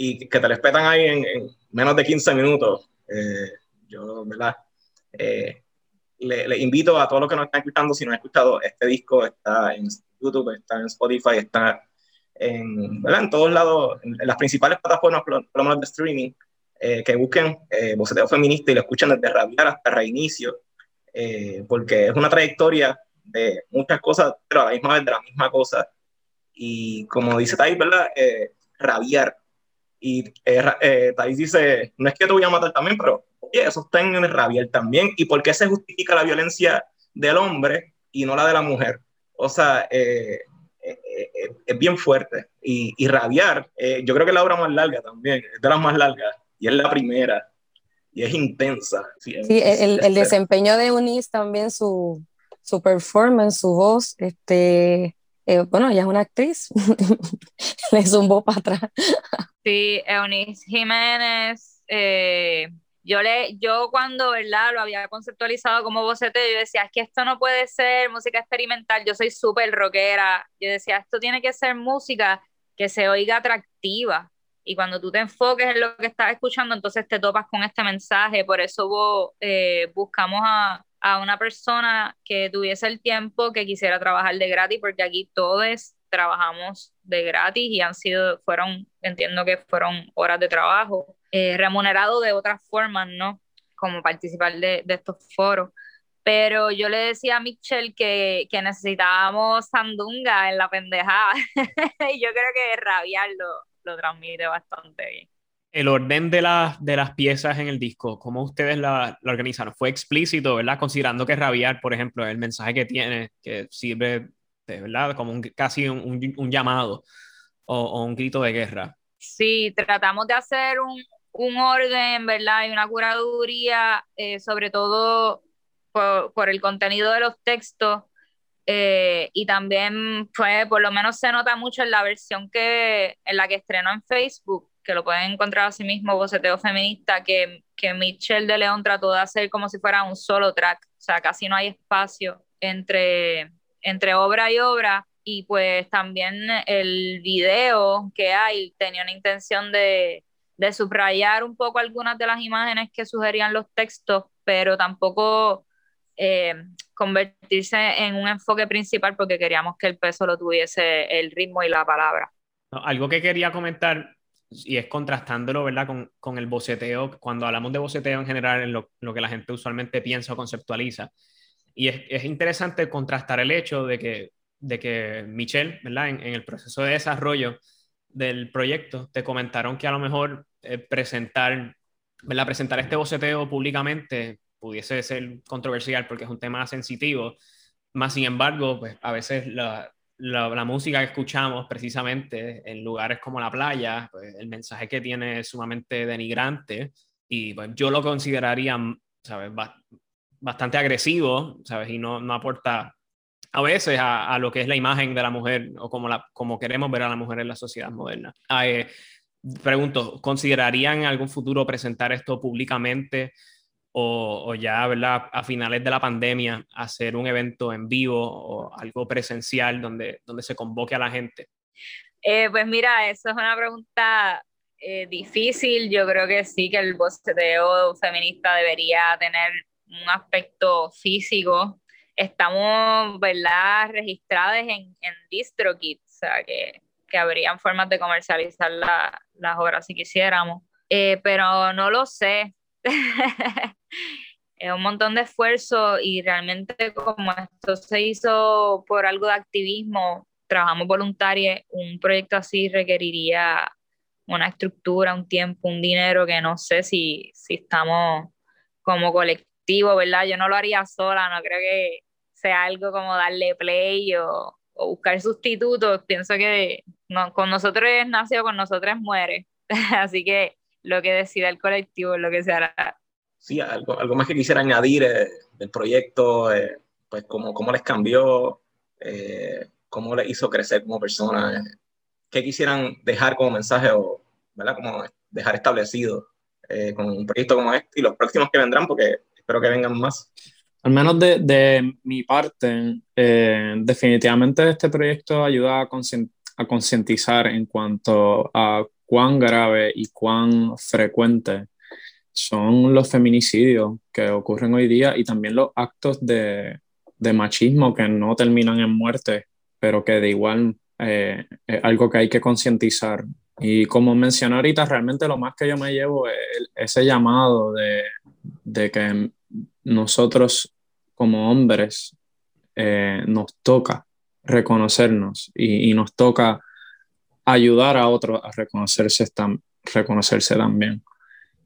y que te respetan ahí en, menos de 15 minutos. Eh, yo, ¿verdad? Eh, le, le, invito a todos los que nos están escuchando, si no han escuchado este disco, está en YouTube, está en Spotify, está en, ¿verdad? en todos lados, en, las principales plataformas, menos de streaming, que busquen Boceteo Feminista y lo escuchen desde Rabiar hasta Reinicio. Eh, porque es una trayectoria de muchas cosas, pero a la misma vez de la misma cosa. Y como dice Thais, ¿verdad? Eh, rabiar. Y eh, Thais dice, no es que te voy a matar también, pero oye, eso está en el rabiar también. ¿Y por qué se justifica la violencia del hombre y no la de la mujer? O sea, es bien fuerte. Y, y rabiar, yo creo que es la obra más larga también, es de las más largas, y es la primera y es intensa. Sí, el, el, desempeño de Eunice también, su, su performance, su voz, este, eh, bueno, ella es una actriz, le zumbó para atrás. Sí, Eunice Jiménez, eh, yo, le, yo cuando ¿verdad? lo había conceptualizado como bocete, yo decía, es que esto no puede ser música experimental, yo soy súper rockera, yo decía, esto tiene que ser música que se oiga atractiva, y cuando tú te enfoques en lo que estás escuchando, entonces te topas con este mensaje. Por eso eh, buscamos a, a, una persona que tuviese el tiempo, que quisiera trabajar de gratis, porque aquí todos trabajamos de gratis y han sido, fueron, entiendo que fueron horas de trabajo, eh, remunerado de otras formas, ¿no? Como participar de, de estos foros pero yo le decía a Michelle que, que necesitábamos sandunga en la pendejada y yo creo que rabiarlo lo transmite bastante bien. El orden de, las de las piezas en el disco, ¿cómo ustedes la, la, organizaron? Fue explícito, ¿verdad? Considerando que Rabiar, por ejemplo, el mensaje que tiene, que sirve, de, ¿verdad? Como un, casi un, un llamado o, un grito de guerra. Sí, tratamos de hacer un, un orden, ¿verdad? Y una curaduría, eh, sobre todo por, por, el contenido de los textos eh, y también fue, por lo menos se nota mucho en la versión que, en la que estrenó en Facebook, que lo pueden encontrar a sí mismo, Boceteo Feminista, que, que Michelle de León trató de hacer como si fuera un solo track, o sea, casi no hay espacio entre, entre obra y obra, y pues también el video que hay tenía una intención de, de subrayar un poco algunas de las imágenes que sugerían los textos, pero tampoco eh, convertirse en un enfoque principal porque queríamos que el peso lo tuviese el ritmo y la palabra. algo que quería comentar, y es contrastándolo, ¿verdad? Con, con el boceteo, cuando hablamos de boceteo en general, en lo, lo que la gente usualmente piensa o conceptualiza. Y es, es interesante contrastar el hecho de que de que Michelle, ¿verdad? En, el proceso de desarrollo del proyecto, te comentaron que a lo mejor eh, presentar, ¿verdad? Presentar este boceteo públicamente pudiese ser controversial porque es un tema sensitivo. Más sin embargo, pues a veces la, la, música que escuchamos precisamente en lugares como la playa, pues, el mensaje que tiene es sumamente denigrante y pues yo lo consideraría, ¿sabes? bastante agresivo, ¿sabes? Y no, no aporta a veces a, lo que es la imagen de la mujer o como, la, como queremos ver a la mujer en la sociedad moderna. Ah, eh, pregunto, ¿considerarían en algún futuro presentar esto públicamente o, ya, ¿verdad? A finales de la pandemia, hacer un evento en vivo o algo presencial donde, donde se convoque a la gente? Eh, pues mira, eso es una pregunta eh, difícil. Yo creo que sí, que el boceteo feminista debería tener un aspecto físico estamos, ¿verdad?, registradas en, DistroKid, o sea, que, que habrían formas de comercializar las obras si quisiéramos. Eh, pero no lo sé. Es un montón de esfuerzo y realmente como esto se hizo por algo de activismo, trabajamos voluntarios, un proyecto así requeriría una estructura, un tiempo, un dinero que no sé si, si estamos como colectivo, ¿verdad? Yo no lo haría sola, no creo que, sea algo como darle play o, buscar sustitutos, pienso que no, con nosotros es nacido, con nosotros muere. Así que lo que decida el colectivo lo que se hará. Sí, algo, algo más que quisiera añadir eh, del proyecto, eh, pues cómo, cómo, les cambió, eh, cómo les hizo crecer como personas, qué quisieran dejar como mensaje o, ¿verdad? Como dejar establecido con un proyecto como este y los próximos que vendrán, porque espero que vengan más. Al menos de, de mi parte, eh, definitivamente este proyecto ayuda a concientizar en cuanto a cuán grave y cuán frecuente son los feminicidios que ocurren hoy día y también los actos de, machismo que no terminan en muerte, pero que de igual eh, es algo que hay que concientizar. Y como mencioné ahorita, realmente lo más que yo me llevo es ese llamado de, que nosotros como hombres eh, nos toca reconocernos y, nos toca ayudar a otros a reconocerse, reconocerse también.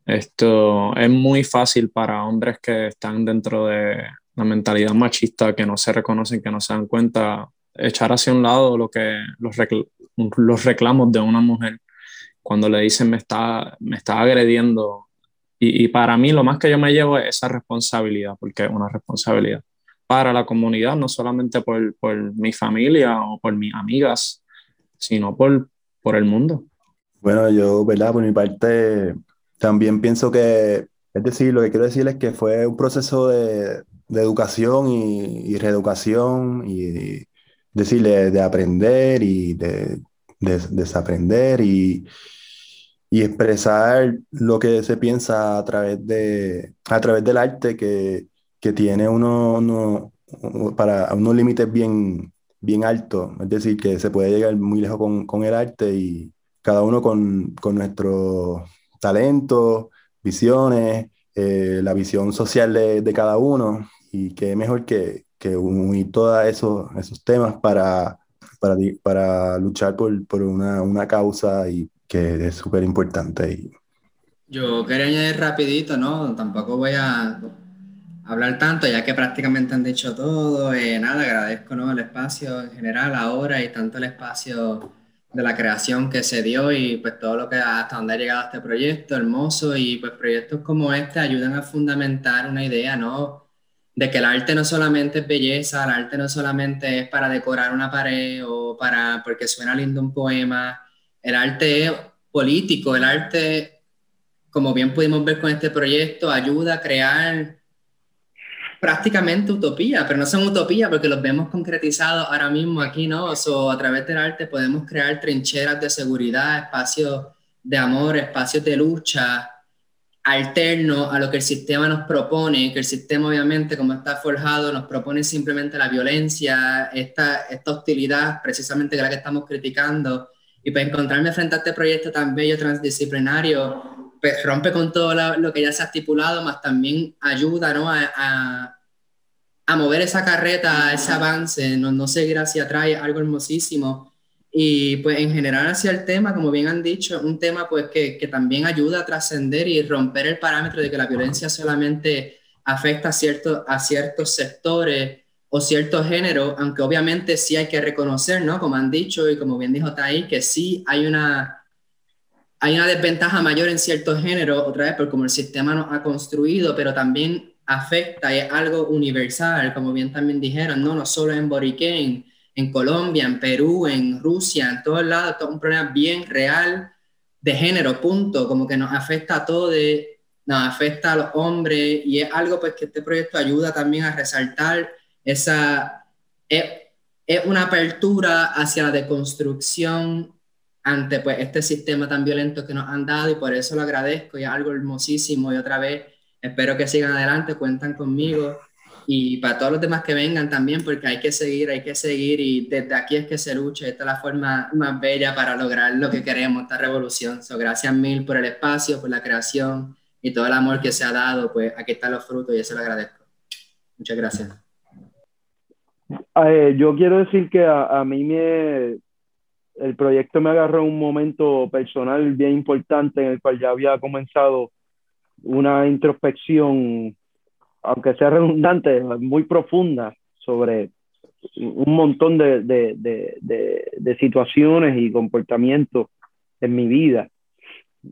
Esto es muy fácil para hombres que están dentro de la mentalidad machista, que no se reconocen, que no se dan cuenta, echar hacia un lado lo que, los, los reclamos de una mujer cuando le dicen me está, me está agrediendo y, para mí lo más que yo me llevo es esa responsabilidad, porque es una responsabilidad para la comunidad, no solamente por, por mi familia o por mis amigas, sino por, por el mundo. Bueno, yo, ¿verdad? Por mi parte, también pienso que, es decir, lo que quiero decir es que fue un proceso de, de educación y, y, reeducación y, decirle, de aprender y de, de desaprender y, y expresar lo que se piensa a través, de, a través del arte que, que tiene uno, uno, para unos límites bien, bien altos, es decir, que se puede llegar muy lejos con, con el arte y cada uno con, con nuestros talentos, visiones, eh, la visión social de, de, cada uno y que mejor que, que unir todos esos, esos temas para, para, para luchar por, por una, una causa y que es súper importante. Yo quería añadir rapidito, ¿no? Tampoco voy a hablar tanto, ya que prácticamente han dicho todo. Eh, nada, agradezco ¿no? el espacio en general ahora y tanto el espacio de la creación que se dio y pues todo lo que hasta donde ha llegado este proyecto, hermoso, y pues proyectos como este ayudan a fundamentar una idea, ¿no? De que el arte no solamente es belleza, el arte no solamente es para decorar una pared o para porque suena lindo un poema, el arte es político. El arte, como bien pudimos ver con este proyecto, ayuda a crear prácticamente utopía, pero no son utopía porque los vemos concretizados ahora mismo aquí, ¿no? O a través del arte podemos crear trincheras de seguridad, espacios de amor, espacios de lucha, alterno a lo que el sistema nos propone, que el sistema obviamente como está forjado nos propone simplemente la violencia, esta, esta hostilidad precisamente que la que estamos criticando. Y para encontrarme frente a este proyecto tan bello, transdisciplinario, pues rompe con todo lo, que ya se ha estipulado, más también ayuda ¿no? a, a, a mover esa carreta, ese avance, no, no seguir hacia atrás, algo hermosísimo y pues en general hacia el tema, como bien han dicho, un tema pues que, que también ayuda a trascender y romper el parámetro de que la violencia solamente afecta a, cierto, a ciertos sectores o ciertos géneros, aunque obviamente sí hay que reconocer, ¿no? Como han dicho y como bien dijo Tai, que sí hay una, hay una desventaja mayor en ciertos géneros, otra vez por como el sistema nos ha construido, pero también afecta, es algo universal, como bien también dijeron, no, no solo en Boriquén, en Colombia, en Perú, en Rusia, en todos lados, todo un problema bien real de género, punto, como que nos afecta a todos, nos afecta a los hombres y es algo pues que este proyecto ayuda también a resaltar esa, es, es una apertura hacia la deconstrucción ante pues este sistema tan violento que nos han dado y por eso lo agradezco y es algo hermosísimo y otra vez espero que sigan adelante, cuentan conmigo y para todos los demás que vengan también, porque hay que seguir, hay que seguir y desde aquí es que se lucha, esta es la forma más bella para lograr lo que queremos, esta revolución. So, gracias mil por el espacio, por la creación y todo el amor que se ha dado, pues aquí están los frutos y eso lo agradezco. Muchas gracias. Eh, yo quiero decir que a, a mí me, el proyecto me agarró un momento personal bien importante en el cual ya había comenzado una introspección aunque sea redundante, muy profunda sobre un montón de, de, de, de situaciones y comportamientos en mi vida,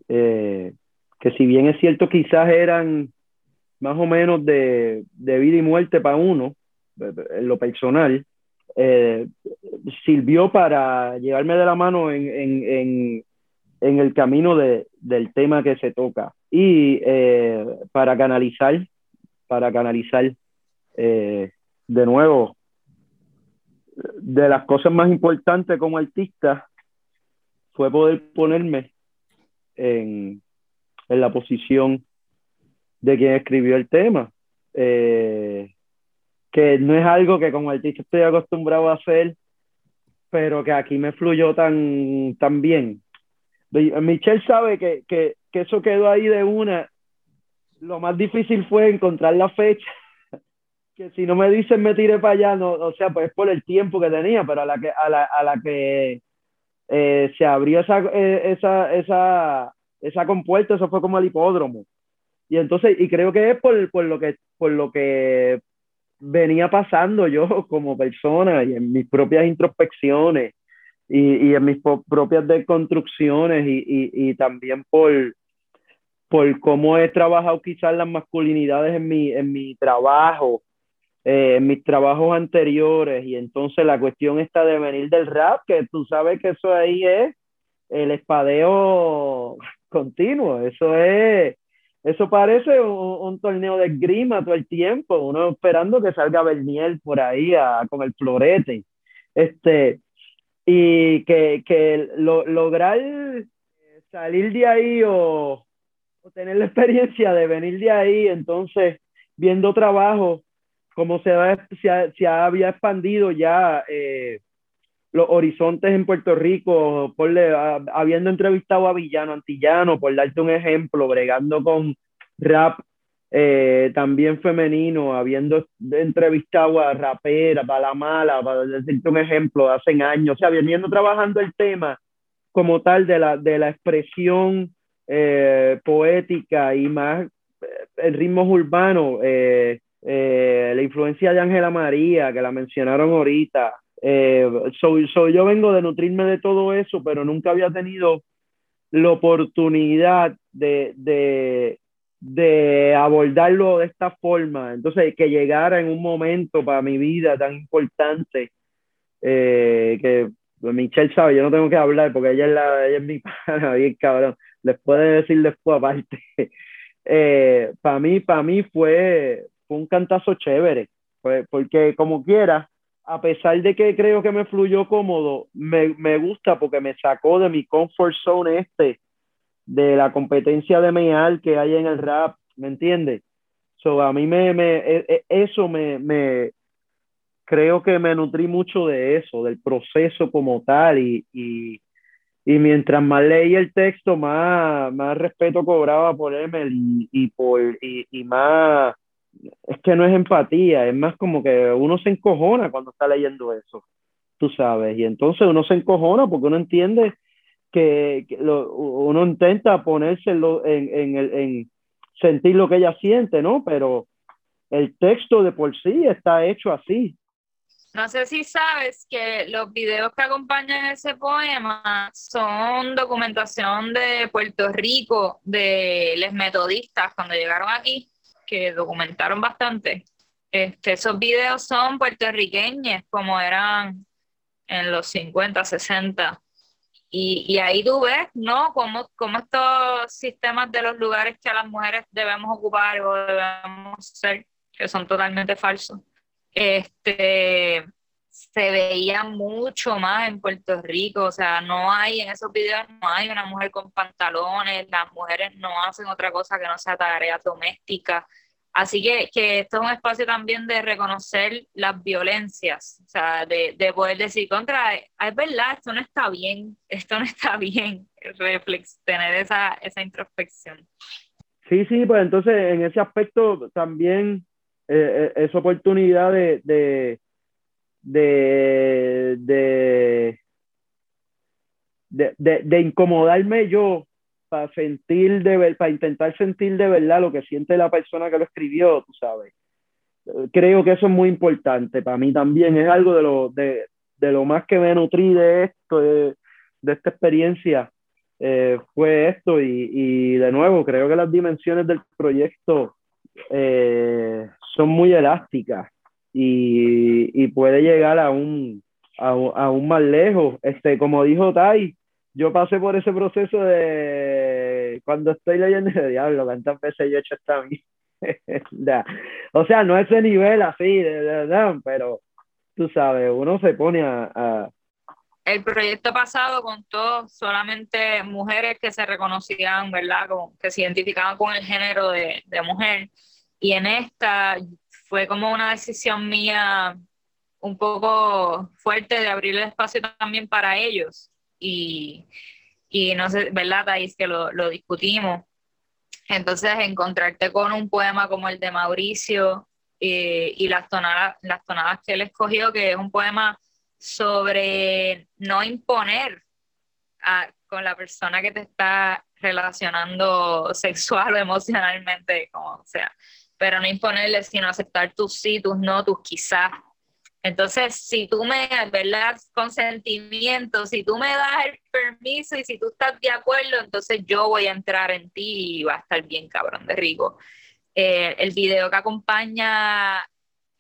eh, que si bien es cierto quizás eran más o menos de, vida y muerte para uno, en lo personal, eh, sirvió para llevarme de la mano en, en, en, el camino de, del tema que se toca. Y eh, para canalizar para canalizar eh, de nuevo de las cosas más importantes como artista fue poder ponerme en, en la posición de quien escribió el tema, que no es algo que como artista estoy acostumbrado a hacer, pero que aquí me fluyó tan, tan bien. Michelle sabe que, que, que eso quedó ahí de una lo más difícil fue encontrar la fecha. Que si no me dicen me tiré para allá, no, o sea, pues por el tiempo que tenía, pero a la que, a la, a la que eh, se abrió esa, eh, esa, esa, esa compuerta, eso fue como el hipódromo. Y entonces, y creo que es por, por, lo, que, por lo que venía pasando yo como persona y en mis propias introspecciones y, y en mis propias deconstrucciones y, y, y también por, por cómo he trabajado quizás las masculinidades en mi, en mi trabajo, eh, en mis trabajos anteriores, y entonces la cuestión está de venir del rap, que tú sabes que eso ahí es el espadeo continuo, eso es, eso parece un, torneo de grima todo el tiempo, uno esperando que salga Bernier por ahí con el florete, este, y que, que lograr salir de ahí o o tener la experiencia de venir de ahí, entonces viendo trabajo, como se, se, había expandido ya eh, los horizontes en Puerto Rico, por habiendo entrevistado a Villano Antillano, por darte un ejemplo, bregando con rap eh, también femenino, habiendo entrevistado a rapera, para la mala, para decirte un ejemplo, hace años, o sea, veniendo trabajando el tema como tal de la, de la expresión eh, poética y más eh, en ritmos urbanos, la influencia de Ángela María, que la mencionaron ahorita. Soy, soy, yo vengo de nutrirme de todo eso, pero nunca había tenido la oportunidad de, de, abordarlo de esta forma. Entonces, que llegara en un momento para mi vida tan importante, que pues Michelle sabe, yo no tengo que hablar porque ella es, la, ella es mi pana, bien cabrón. Les puede decir después aparte. Eh, para mí, para mí fue, fue un cantazo chévere, porque como quiera, a pesar de que creo que me fluyó cómodo, me, me gusta porque me sacó de mi comfort zone este, de la competencia de meal que hay en el rap, ¿me entiendes? So, a mí me, me e, e, eso me, me, creo que me nutrí mucho de eso, del proceso como tal y, y, y mientras más leía el texto, más, más respeto cobraba por Emel y, y por, y, y, más, es que no es empatía, es más como que uno se encojona cuando está leyendo eso, tú sabes, y entonces uno se encojona porque uno entiende que, uno intenta ponerse en sentir lo que ella siente, ¿no? Pero el texto de por sí está hecho así, no sé si sabes que los videos que acompañan ese poema son documentación de Puerto Rico, de los metodistas cuando llegaron aquí, que documentaron bastante. Este, esos videos son puertorriqueños, como eran en los 50, 60. Y, y ahí tú ves, ¿no? Cómo, cómo estos sistemas de los lugares que a las mujeres debemos ocupar o debemos ser, que son totalmente falsos este, se veía mucho más en Puerto Rico, o sea, no hay en esos videos, no hay una mujer con pantalones, las mujeres no hacen otra cosa que no sea tareas domésticas. Así que, que esto es un espacio también de reconocer las violencias, o sea, de, de poder decir contra, es verdad, esto no está bien, esto no está bien, reflex, tener esa, esa introspección. Sí, sí, pues entonces en ese aspecto también eh, eh, esa oportunidad de, de, de, de, de, incomodarme yo para sentir de para intentar sentir de verdad lo que siente la persona que lo escribió, tú sabes. Creo que eso es muy importante. Para mí también, es algo de lo, de, de lo más que me nutrí de esto, de, de esta experiencia, eh, fue esto. Y, y, de nuevo, creo que las dimensiones del proyecto eh, son muy elásticas y, y puede llegar a un, a, más lejos. Este, como dijo Tai, yo pasé por ese proceso de cuando estoy leyendo de diablo, cuántas veces yo he hecho esta o sea, no ese nivel así, de, verdad, pero tú sabes, uno se pone a, El proyecto pasado contó solamente mujeres que se reconocían, ¿verdad? Como, que se identificaban con el género de, de mujer. Y en esta fue como una decisión mía un poco fuerte de abrir el espacio también para ellos. Y, y no sé, ¿verdad, Thais? Que lo, lo discutimos. Entonces, encontrarte con un poema como el de Mauricio eh, y las tonadas, las tonadas que él escogió, que es un poema sobre no imponer a, con la persona que te está relacionando sexual o emocionalmente, como sea, pero no imponerle, sino aceptar tus sí, tus no, tus quizás. Entonces, si tú me das consentimiento, si tú me das el permiso y si tú estás de acuerdo, entonces yo voy a entrar en ti y va a estar bien cabrón de rico. Eh, el video que acompaña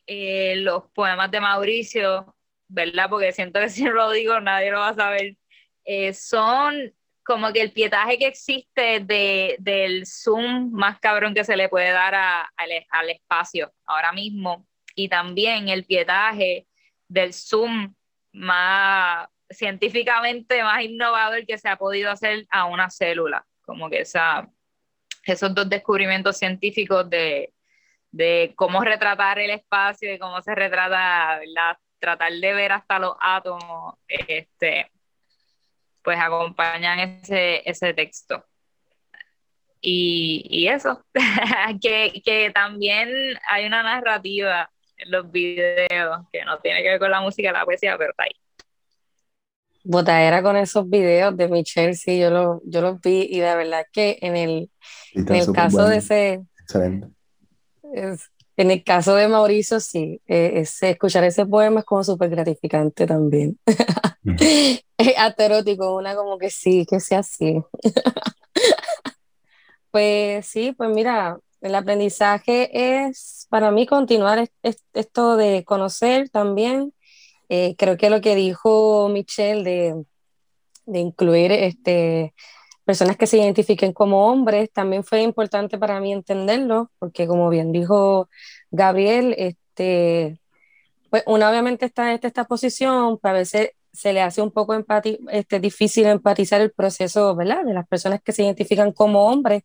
eh, los poemas de Mauricio, ¿verdad? Porque siento que si no lo digo nadie lo va a saber. Eh, son como que el pietaje que existe de, del zoom más cabrón que se le puede dar al espacio ahora mismo y también el pietaje del zoom más científicamente más innovador que se ha podido hacer a una célula, como que esa, esos dos descubrimientos científicos de, de cómo retratar el espacio y cómo se retrata, tratar de ver hasta los átomos, este, pues acompañan ese, ese texto. Y, y eso, que, que, también hay una narrativa en los videos que no tiene que ver con la música, la poesía, pero está ahí. Botadera con esos videos de Michelle, sí, yo, lo, yo los vi y de verdad que en el, en el caso de ese... Excelente. En el caso de Mauricio, sí, eh, ese, escuchar ese poema es como súper gratificante también. es aterótico, una como que sí, que sea así. pues sí, pues mira, el aprendizaje es para mí continuar esto de conocer también Eh, creo que lo que dijo Michelle de, de incluir este, personas que se identifiquen como hombres también fue importante para mí entenderlo, porque como bien dijo Gabriel, este, pues una obviamente está en esta posición, pues a veces se le hace un poco este, difícil empatizar el proceso, ¿verdad? De las personas que se identifican como hombres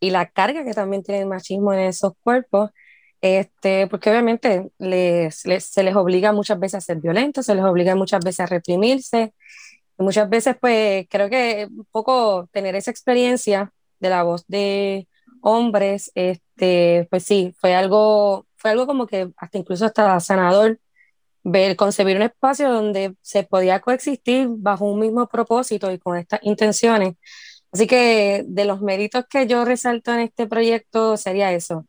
y la carga que también tiene el machismo en esos cuerpos, este, porque obviamente les, se les obliga muchas veces a ser violentos, se les obliga muchas veces a reprimirse, muchas veces pues creo que un poco tener esa experiencia de la voz de hombres, este, pues sí, fue algo, fue algo como que hasta incluso hasta sanador ver, concebir un espacio donde se podía coexistir bajo un mismo propósito y con estas intenciones. Así que de los méritos que yo resalto en este proyecto sería eso,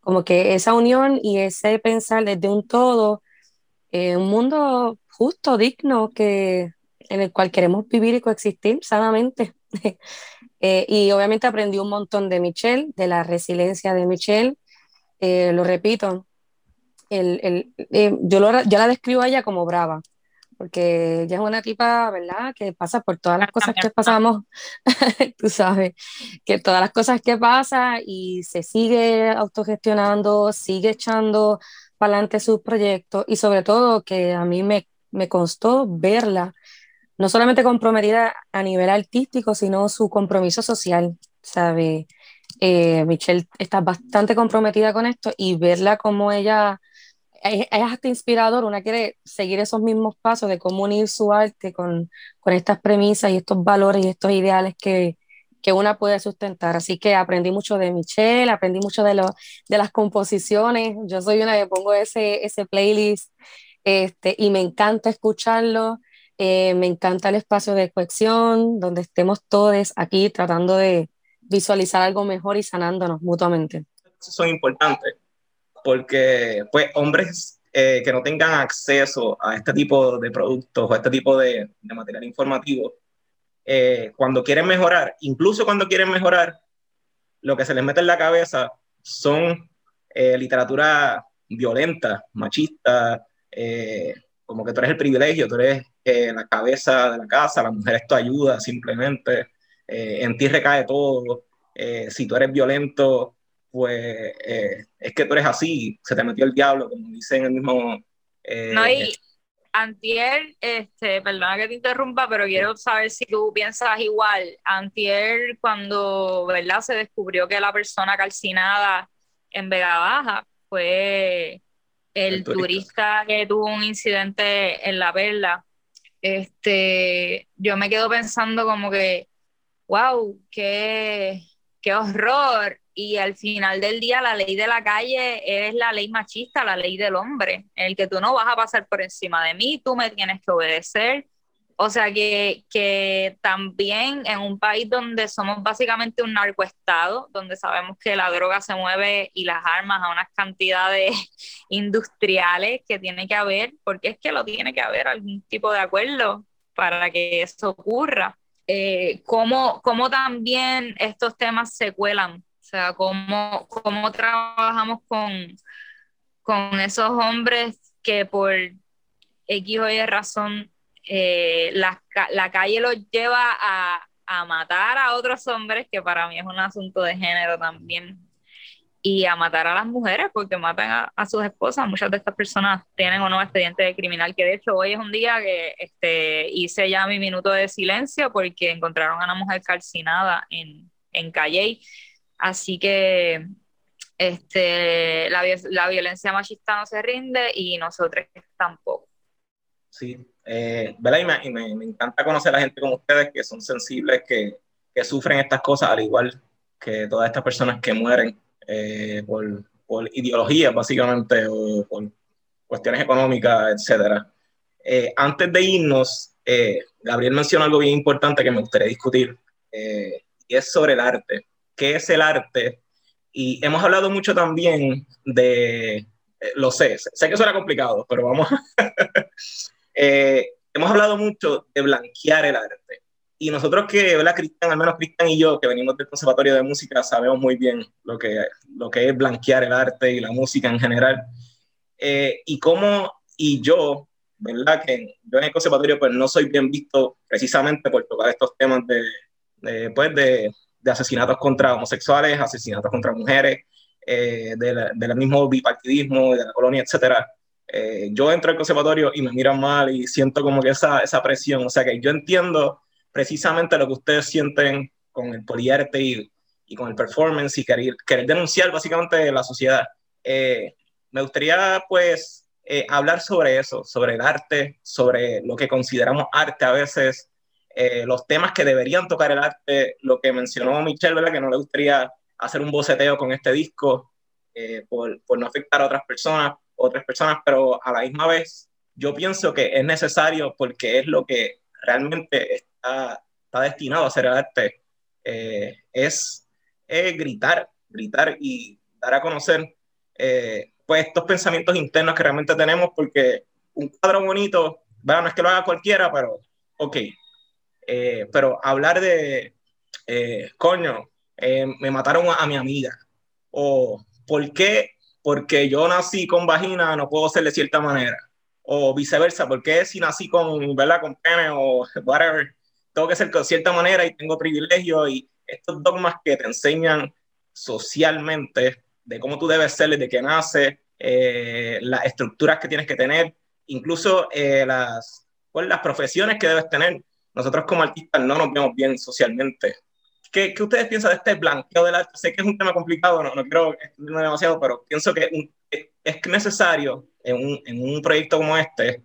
como que esa unión y ese pensar desde un todo, eh, un mundo justo, digno, que, en el cual queremos vivir y coexistir sanamente. Eh, y obviamente aprendí un montón de Michelle, de la resiliencia de Michelle. Eh, lo repito, el, el, eh, yo, lo, yo la describo a ella como brava, porque ella es una tipa, ¿verdad?, que pasa por todas las cosas que pasamos, tú sabes, que todas las cosas que pasa y se sigue autogestionando, sigue echando para adelante sus proyectos y sobre todo que a mí me, me constó verla no solamente comprometida a nivel artístico, sino su compromiso social, ¿sabe? Eh, Michelle está bastante comprometida con esto y verla como ella es, hasta inspirador, una quiere seguir esos mismos pasos de cómo unir su arte con, con estas premisas y estos valores y estos ideales que, que una puede sustentar. Así que aprendí mucho de Michelle, aprendí mucho de, lo, de las composiciones. Yo soy una que pongo ese, ese playlist este, y me encanta escucharlo. Eh, me encanta el espacio de cohesión, donde estemos todos aquí tratando de visualizar algo mejor y sanándonos mutuamente. Son importantes porque pues hombres eh, que no tengan acceso a este tipo de productos o a este tipo de, material informativo, eh, cuando quieren mejorar, incluso cuando quieren mejorar, lo que se les mete en la cabeza son literatura violenta, machista, como que tú eres el privilegio, tú eres la cabeza de la casa, la mujer esto ayuda simplemente, en ti recae todo, si tú eres violento, pues eh, es que tú eres así, se te metió el diablo, como dicen en el mismo... Eh, no, y Antier, este, perdona que te interrumpa, pero quiero saber si tú piensas igual. Antier, cuando ¿verdad? se descubrió que la persona calcinada en Vega Baja fue el, turista. que tuvo un incidente en la perla, este, yo me quedo pensando como que, wow, qué, qué horror y al final del día la ley de la calle es la ley machista, la ley del hombre, en el que tú no vas a pasar por encima de mí, tú me tienes que obedecer. O sea que, que también en un país donde somos básicamente un narcoestado, donde sabemos que la droga se mueve y las armas a unas cantidades industriales que tiene que haber, porque es que lo tiene que haber algún tipo de acuerdo para que eso ocurra. Eh, cómo, cómo también estos temas se cuelan sea, cómo, cómo trabajamos con, con esos hombres que por X o Y razón eh, la, calle los lleva a, a, matar a otros hombres, que para mí es un asunto de género también, y a matar a las mujeres porque matan a, a sus esposas. Muchas de estas personas tienen o no expediente de criminal, que de hecho hoy es un día que este, hice ya mi minuto de silencio porque encontraron a una mujer calcinada en, en Calle Así que este, la, la, violencia machista no se rinde y nosotros tampoco. Sí, eh, ¿verdad? Y, me, me, encanta conocer a gente como ustedes que son sensibles, que, que sufren estas cosas al igual que todas estas personas que mueren eh, por, por, ideologías, básicamente, o por cuestiones económicas, etc. Eh, antes de irnos, Gabriel mencionó algo bien importante que me gustaría discutir, y es sobre el arte qué es el arte. Y hemos hablado mucho también de, eh, lo sé, sé que suena complicado, pero vamos, eh, hemos hablado mucho de blanquear el arte. Y nosotros que, ¿verdad, Cristian? Al menos Cristian y yo, que venimos del Conservatorio de Música, sabemos muy bien lo que, lo que es blanquear el arte y la música en general. Eh, y cómo, y yo, ¿verdad? Que yo en el conservatorio pues no soy bien visto precisamente por tocar estos temas de, de pues, de, de, asesinatos contra homosexuales, asesinatos contra mujeres, eh, del mismo bipartidismo, de la colonia, etcétera. Eh, yo entro al conservatorio y me miran mal y siento como que esa, esa presión, o sea que yo entiendo precisamente lo que ustedes sienten con el poliarte y, y con el performance y querer, querer denunciar básicamente la sociedad. Eh, me gustaría pues eh, hablar sobre eso, sobre el arte, sobre lo que consideramos arte a veces, los temas que deberían tocar el arte, lo que mencionó Michelle, ¿verdad? Que no le gustaría hacer un boceteo con este disco por, por, no afectar a otras personas, otras personas, pero a la misma vez yo pienso que es necesario porque es lo que realmente está, está destinado a hacer el arte, es gritar, gritar y dar a conocer eh, pues estos pensamientos internos que realmente tenemos, porque un cuadro bonito, bueno, no es que lo haga cualquiera, pero ok. Eh, pero hablar de, eh, coño, me mataron a, mi amiga, o ¿por qué? Porque yo nací con vagina, no puedo ser de cierta manera, o viceversa, porque si nací con, ¿verdad? Con pene o whatever, tengo que ser de cierta manera y tengo privilegio y estos dogmas que te enseñan socialmente de cómo tú debes ser desde que nace, eh, las estructuras que tienes que tener, incluso eh, las, pues, las profesiones que debes tener. Nosotros como artistas no nos vemos bien socialmente. ¿Qué, ¿Qué, ustedes piensan de este blanqueo del arte? Sé que es un tema complicado, no, no quiero extenderme demasiado, pero pienso que es necesario en un, en un, proyecto como este,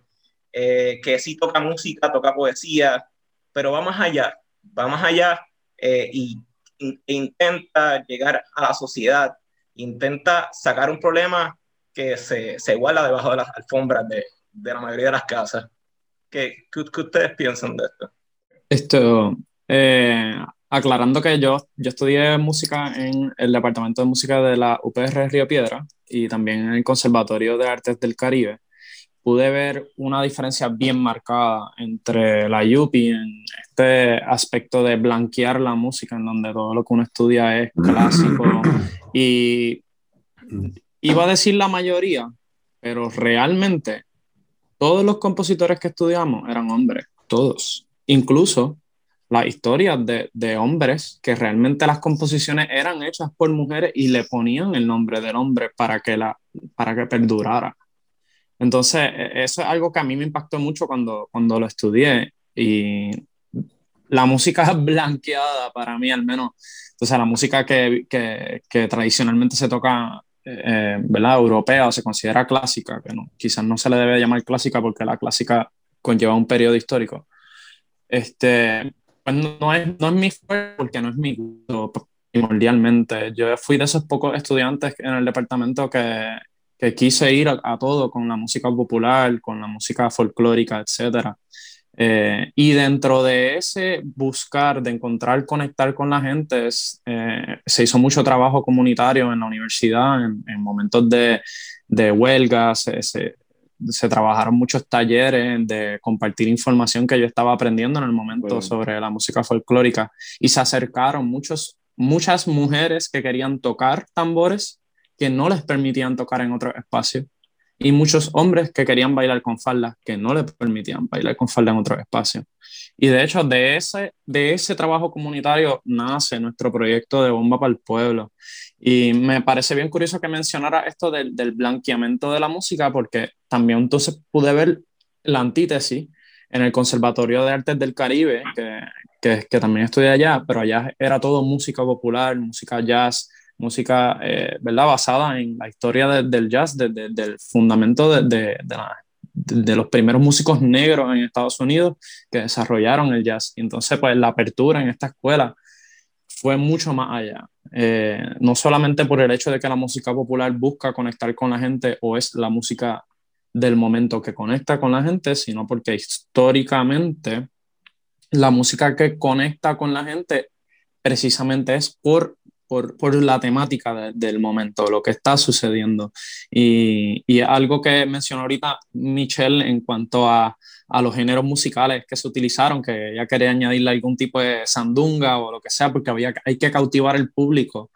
eh, que sí toca música, toca poesía, pero va más allá, va más allá eh, y intenta llegar a la sociedad intenta sacar un problema que se, se iguala debajo de las alfombras de, de, la mayoría de las casas. ¿Qué, qué, ustedes piensan de esto? Esto, eh, aclarando que yo, yo estudié música en el Departamento de Música de la UPR Río Piedra y también en el Conservatorio de Artes del Caribe pude ver una diferencia bien marcada entre la Yupi en este aspecto de blanquear la música, en donde todo lo que uno estudia es clásico. Y iba a decir la mayoría, pero realmente todos los compositores que estudiamos eran hombres, todos. Incluso las historias de, de, hombres que realmente las composiciones eran hechas por mujeres y le ponían el nombre del hombre para que, la, para que perdurara. Entonces, e, eso es algo que a mí me impactó mucho cuando, cuando lo estudié y la música blanqueada para mí al menos, o sea, la música que, que, que tradicionalmente se toca, eh, ¿verdad? Europea o se considera clásica, que no, quizás no se le debe llamar clásica porque la clásica conlleva un periodo histórico. Este, pues no es, no es mi fuerte porque no es mi gusto primordialmente. Yo fui de esos pocos estudiantes en el departamento que, que quise ir a, todo con la música popular, con la música folclórica, etc. Eh, y dentro de ese buscar, de encontrar, conectar con la gente, eh, se hizo mucho trabajo comunitario en la universidad, en, momentos de, de huelga, se, se, se, trabajaron muchos talleres de compartir información que yo estaba aprendiendo en el momento sobre la música folclórica y se acercaron muchos, muchas mujeres que querían tocar tambores que no les permitían tocar en otros espacios y muchos hombres que querían bailar con falda que no les permitían bailar con falda en otros espacios. Y de hecho, de ese, de ese trabajo comunitario nace nuestro proyecto de Bomba para el Pueblo. Y me parece bien curioso que mencionara esto del, del blanqueamiento de la música, porque también entonces pude ver la antítesis en el Conservatorio de Artes del Caribe, que, que, que también estudié allá, pero allá era todo música popular, música jazz, música, eh, ¿verdad? Basada en la historia del jazz, del fundamento de, de, los primeros músicos negros en Estados Unidos que desarrollaron el jazz. Y entonces, pues la apertura en esta escuela fue mucho más allá. Eh, no solamente por el hecho de que la música popular busca conectar con la gente o es la música del momento que conecta con la gente, sino porque históricamente la música que conecta con la gente precisamente es por por, por la temática del momento, lo que está sucediendo. Y, y, algo que mencionó ahorita Michelle en cuanto a, a, los géneros musicales que se utilizaron, que ella quería añadirle algún tipo de sandunga o lo que sea, porque había, hay que cautivar el público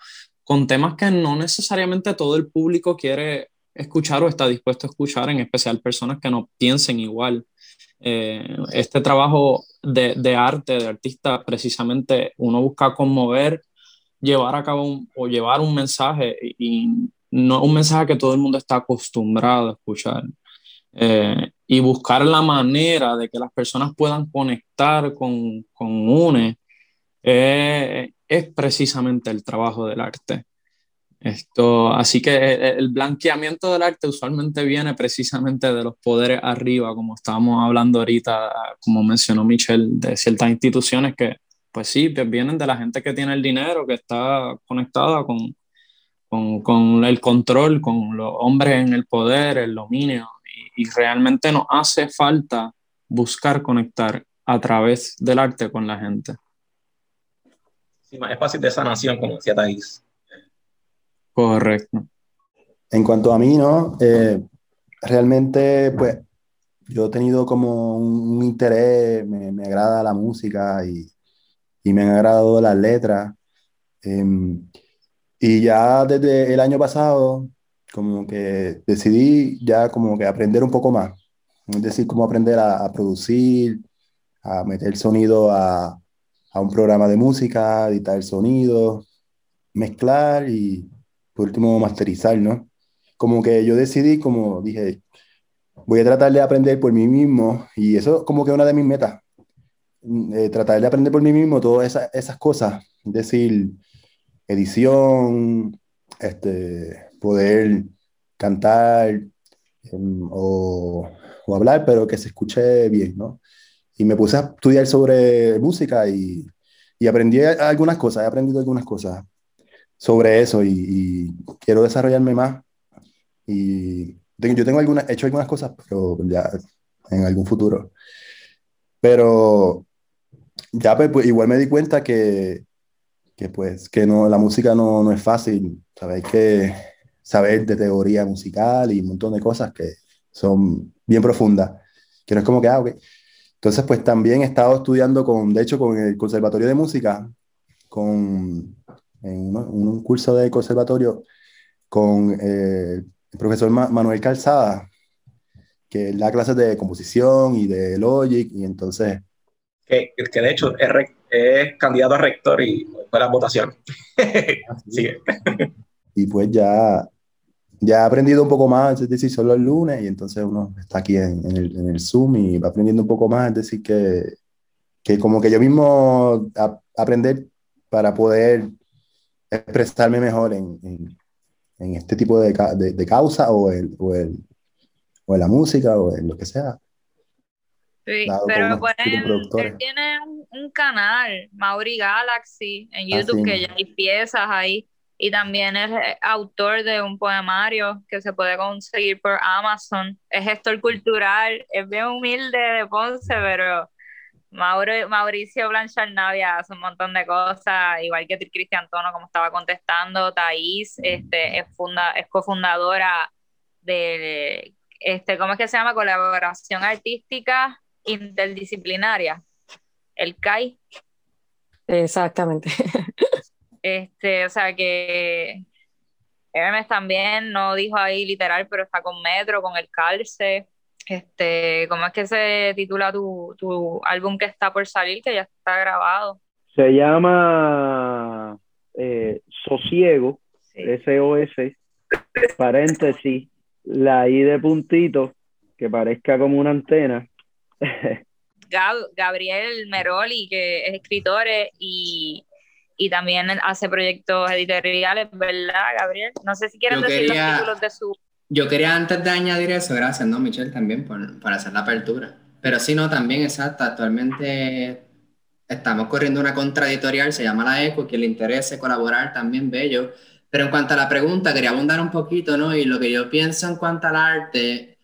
con temas que no necesariamente todo el público quiere escuchar o está dispuesto a escuchar, en especial personas que no piensen igual. Eh, este trabajo de, de, arte, de artista, precisamente uno busca conmover, llevar a cabo o llevar un mensaje y no un mensaje que todo el mundo está acostumbrado a escuchar. Eh, y buscar la manera de que las personas puedan conectar con, con UNE eh, es precisamente el trabajo del arte. Esto, así que eh, el blanqueamiento del arte usualmente viene precisamente de los poderes arriba, como estábamos hablando ahorita, como mencionó Michelle, de ciertas instituciones que, pues sí, vienen de la gente que tiene el dinero, que está conectada con, con, con el control, con los hombres en el poder, el dominio, y, y realmente nos hace falta buscar conectar a través del arte con la gente. Sí, es fácil de sanación, como decía Thais. Correcto. En cuanto a mí, ¿no? Eh, realmente, pues, yo he tenido como un, un interés, me, me, agrada la música y, y, me han agradado las letras. Eh, y ya desde el año pasado, como que decidí ya como que aprender un poco más. Es decir, cómo aprender a, producir, a meter sonido a, a un programa de música, editar sonido, mezclar y por último masterizar, ¿no? Como que yo decidí, como dije, voy a tratar de aprender por mí mismo y eso como que una de mis metas, eh, tratar de aprender por mí mismo todas esas, esas cosas, es decir, edición, este, poder cantar um, o, hablar, pero que se escuche bien, ¿no? Y me puse a estudiar sobre música y, aprendí algunas cosas, he aprendido algunas cosas sobre eso y, quiero desarrollarme más. Y yo tengo algunas, he hecho algunas cosas, pero ya en algún futuro. Pero ya pues, pues, igual me di cuenta que, que pues que no, la música no, no es fácil. Hay que saber de teoría musical y un montón de cosas que son bien profundas, que no es como que, ah, ok. Entonces, pues también he estado estudiando con, de hecho, con el Conservatorio de Música, con en un curso de conservatorio con eh, el profesor Manuel Calzada, que da clases de composición y de logic, y entonces... Que, que de hecho es, es, candidato a rector y fue la votación. Sigue. y pues ya, ya he aprendido un poco más, es decir, solo el lunes, y entonces uno está aquí en, en, el, en el, Zoom y va aprendiendo un poco más, es decir, que, que como que yo mismo a, aprender para poder expresarme mejor en, en, en este tipo de, de, de causa o, el, o, el, o en la música o en lo que sea. Sí, pero él tiene un, un, canal, Mauri Galaxy, en YouTube, ah, sí. que ya hay piezas ahí. Y también es autor de un poemario que se puede conseguir por Amazon. Es gestor cultural, es bien humilde de Ponce, pero Mauro, Mauricio Blanchard Navia hace un montón de cosas, igual que Cristian Tono, como estaba contestando, Thais este, es, funda, es cofundadora de, este, ¿cómo es que se llama? Colaboración Artística Interdisciplinaria, el CAI. Exactamente. Este, o sea que Hermes también no dijo ahí literal, pero está con Metro, con el Calce. Este, ¿Cómo es que se titula tu, tu álbum que está por salir, que ya está grabado? Se llama eh, Sosiego, sí. S-O-S, paréntesis, la I de puntito, que parezca como una antena. Gab Gabriel Meroli, que es escritor y, y también hace proyectos editoriales, ¿verdad, Gabriel? No sé si quieren Yo decir quería... los títulos de su yo quería antes de añadir eso, gracias, ¿no, Michelle? También por, por hacer la apertura. Pero sí, no, también, exacto. Actualmente estamos corriendo una contraeditorial, se llama La Eco, que le interese colaborar también, bello. Pero en cuanto a la pregunta, quería abundar un poquito, ¿no? Y lo que yo pienso en cuanto al arte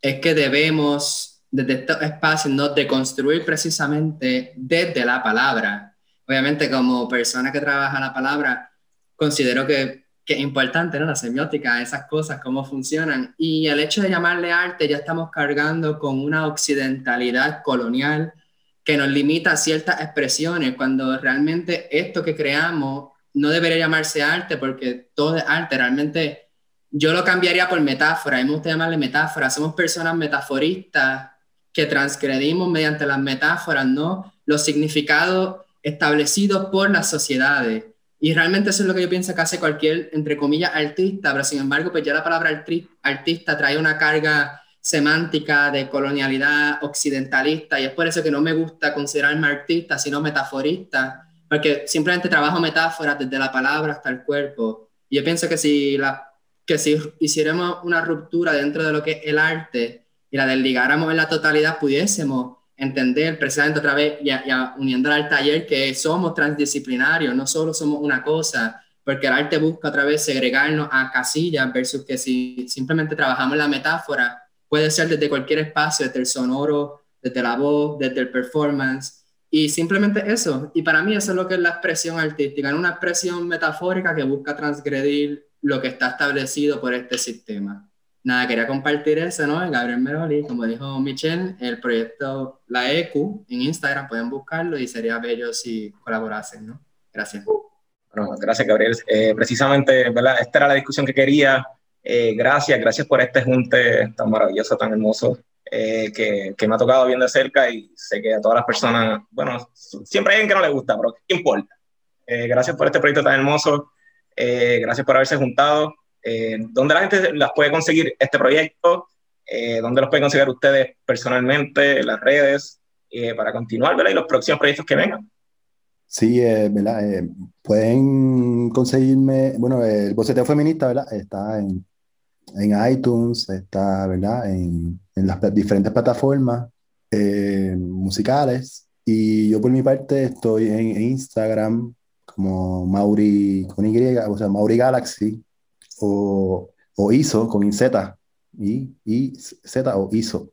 es que debemos, desde estos espacios, ¿no? De construir precisamente desde la palabra. Obviamente, como persona que trabaja la palabra, considero que que es importante, ¿no? La semiótica, esas cosas, cómo funcionan. Y el hecho de llamarle arte ya estamos cargando con una occidentalidad colonial que nos limita a ciertas expresiones, cuando realmente esto que creamos no debería llamarse arte porque todo es arte, realmente yo lo cambiaría por metáfora, a mí me gusta llamarle metáfora, somos personas metaforistas que transgredimos mediante las metáforas, ¿no? Los significados establecidos por las sociedades. Y realmente eso es lo que yo pienso que hace cualquier, entre comillas, artista, pero sin embargo, pues ya la palabra artista trae una carga semántica de colonialidad occidentalista y es por eso que no me gusta considerarme artista, sino metaforista, porque simplemente trabajo metáforas desde la palabra hasta el cuerpo. Y yo pienso que si, la, que si hiciéramos una ruptura dentro de lo que es el arte y la desligáramos en la totalidad, pudiésemos entender precisamente otra vez, y uniendo al taller, que somos transdisciplinarios, no solo somos una cosa, porque el arte busca otra vez segregarnos a casillas versus que si simplemente trabajamos la metáfora, puede ser desde cualquier espacio, desde el sonoro, desde la voz, desde el performance, y simplemente eso. Y para mí eso es lo que es la expresión artística, una expresión metafórica que busca transgredir lo que está establecido por este sistema nada, quería compartir eso, ¿no? Gabriel Meroli, como dijo Michelle, el proyecto La EQ en Instagram, pueden buscarlo y sería bello si colaborasen, ¿no? Gracias. Bueno, gracias, Gabriel. Eh, precisamente, ¿verdad? Esta era la discusión que quería. Eh, gracias, gracias por este junte tan maravilloso, tan hermoso, eh, que, que, me ha tocado bien de cerca y sé que a todas las personas, bueno, siempre hay alguien que no le gusta, pero ¿qué importa? gracias por este proyecto tan hermoso. gracias por haberse juntado. Eh, ¿Dónde la gente las puede conseguir este proyecto? Eh, ¿Dónde los pueden conseguir ustedes personalmente, en las redes, eh, para continuar, ¿verdad? Y los próximos proyectos que vengan. Sí, ¿verdad? pueden conseguirme, bueno, el boceteo feminista, ¿verdad? Está en, en iTunes, está, ¿verdad? En, en las diferentes plataformas musicales. Y yo por mi parte estoy en, en Instagram como Mauri con Y, o sea, Mauri Galaxy, o, o ISO con Z, y, y Z o ISO.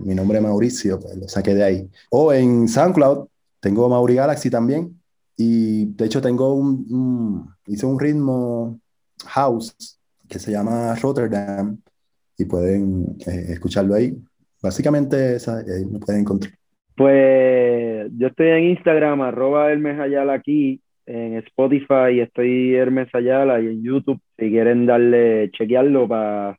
Mi nombre es Mauricio, pues lo saqué de ahí. O en SoundCloud tengo Mauri Galaxy también. Y de hecho tengo un, hice un ritmo house que se llama Rotterdam y pueden eh, escucharlo ahí. Básicamente esa, ahí me pueden encontrar. Pues yo estoy en Instagram, arroba Hermes aquí, en Spotify estoy Hermes Ayala y en YouTube si quieren darle, chequearlo para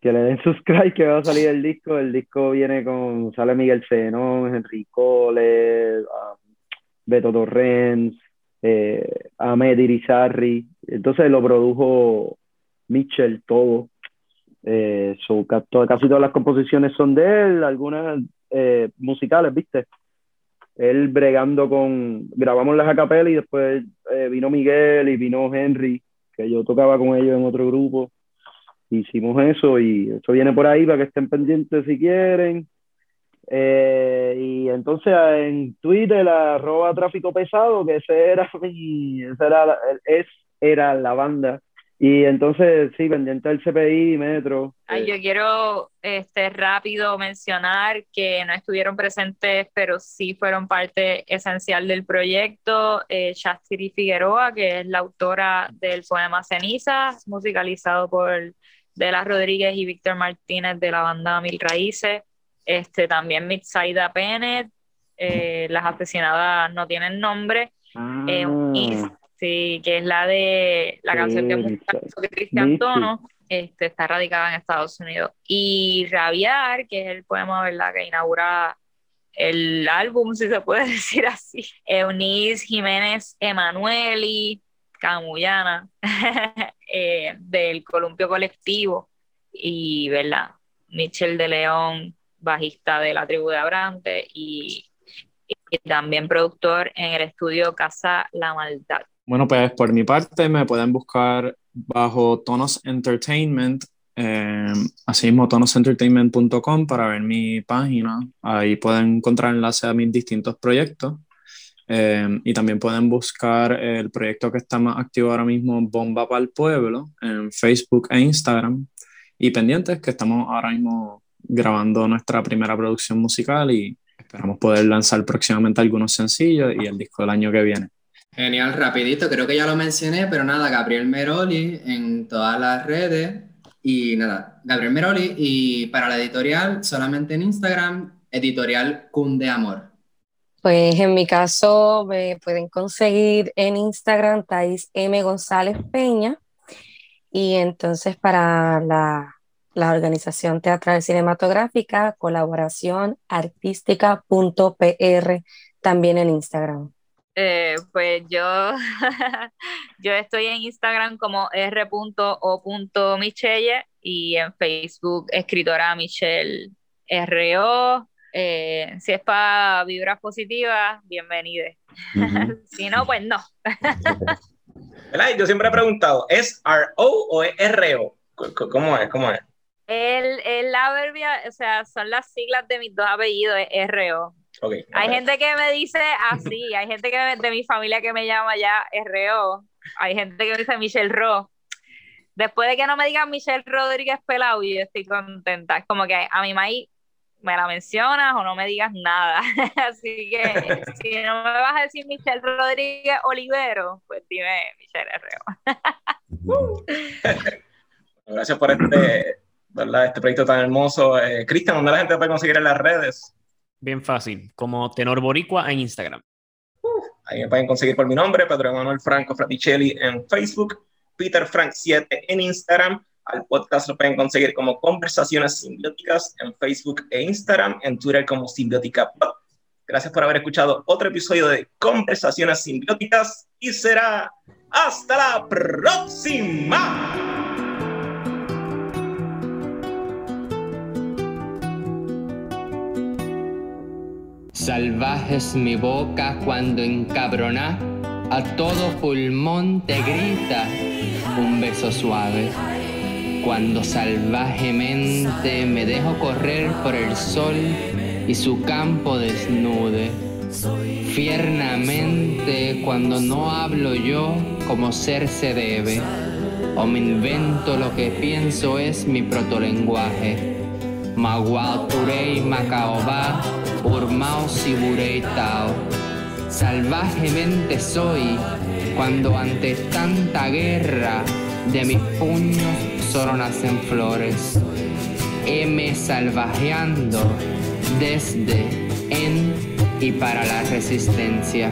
que le den subscribe que va a salir el disco. El disco viene con, sale Miguel Zenón, Enrique Cole, um, Beto Torrens, eh, Ahmed. Entonces lo produjo Mitchell todo. Eh, casi todas las composiciones son de él, algunas eh, musicales, ¿viste? Él bregando con, grabamos las acapelas y después eh, vino Miguel y vino Henry que yo tocaba con ellos en otro grupo. Hicimos eso y eso viene por ahí para que estén pendientes si quieren. Eh, y entonces en Twitter, arroba tráfico pesado, que ese era mi, era, es, era la banda y entonces, sí, pendiente del CPI, Metro. Ay, yo quiero este, rápido mencionar que no estuvieron presentes, pero sí fueron parte esencial del proyecto. Eh, Chastity Figueroa, que es la autora del poema Cenizas, musicalizado por Dela Rodríguez y Víctor Martínez de la banda Mil Raíces. Este, también Mitzaida Pennett, eh, Las asesinadas no tienen nombre. Eh, ah. Sí, que es la de la canción que de Cristian Tono, este, está radicada en Estados Unidos. Y Rabiar, que es el poema ¿verdad? que inaugura el álbum, si se puede decir así. Eunice Jiménez Emanueli, Camuyana, eh, del Columpio Colectivo, y ¿verdad? Michel de León, bajista de la tribu de Abrante, y, y también productor en el estudio Casa La Maldad. Bueno, pues por mi parte me pueden buscar bajo Tonos Entertainment, eh, así mismo tonosentertainment.com para ver mi página. Ahí pueden encontrar enlace a mis distintos proyectos. Eh, y también pueden buscar el proyecto que está más activo ahora mismo, Bomba para el Pueblo, en Facebook e Instagram. Y pendientes que estamos ahora mismo grabando nuestra primera producción musical y esperamos poder lanzar próximamente algunos sencillos y el disco del año que viene. Genial, rapidito, creo que ya lo mencioné, pero nada, Gabriel Meroli en todas las redes y nada, Gabriel Meroli y para la editorial solamente en Instagram, editorial Cunde Amor. Pues en mi caso me pueden conseguir en Instagram Thais M. González Peña Y entonces para la, la organización teatral cinematográfica, colaboración artística.pr, también en Instagram. Eh, pues yo, yo estoy en Instagram como r.o.michelle y en Facebook escritora Michelle R.O. Eh, si es para vibras positivas, bienvenida. si no, pues no. Yo siempre he preguntado, ¿es R.O. o es R.O.? ¿Cómo es? ¿Cómo es? El, el verbia, o sea, son las siglas de mis dos apellidos, es R.O. hay gente que me dice así, hay gente que de mi familia que me llama ya R.O. Hay gente que me dice Michelle Ro. Después de que no me digan Michelle Rodríguez Pelau, yo estoy contenta. Es como que a mi maíz me la mencionas o no me digas nada. Así que si no me vas a decir Michelle Rodríguez Olivero, pues dime Michelle R.O. Gracias por este, ¿verdad? este proyecto tan hermoso. Eh, Cristian, ¿dónde la gente puede conseguir en las redes? Bien fácil, como Tenor Boricua en Instagram. ahí me pueden conseguir por mi nombre, Pedro Emanuel Franco Fraticelli en Facebook, Peter Frank 7 en Instagram. Al podcast lo pueden conseguir como Conversaciones Simbióticas en Facebook e Instagram, en Twitter como Simbiótica Gracias por haber escuchado otro episodio de Conversaciones Simbióticas y será hasta la próxima. Salvaje es mi boca cuando encabroná, a todo pulmón te grita un beso suave. Cuando salvajemente me dejo correr por el sol y su campo desnude. Fiernamente cuando no hablo yo como ser se debe, o me invento lo que pienso es mi protolenguaje. Maguauturei macaobá, urmao siburei tao. Salvajemente soy cuando ante tanta guerra de mis puños solo nacen flores. M salvajeando desde, en y para la resistencia.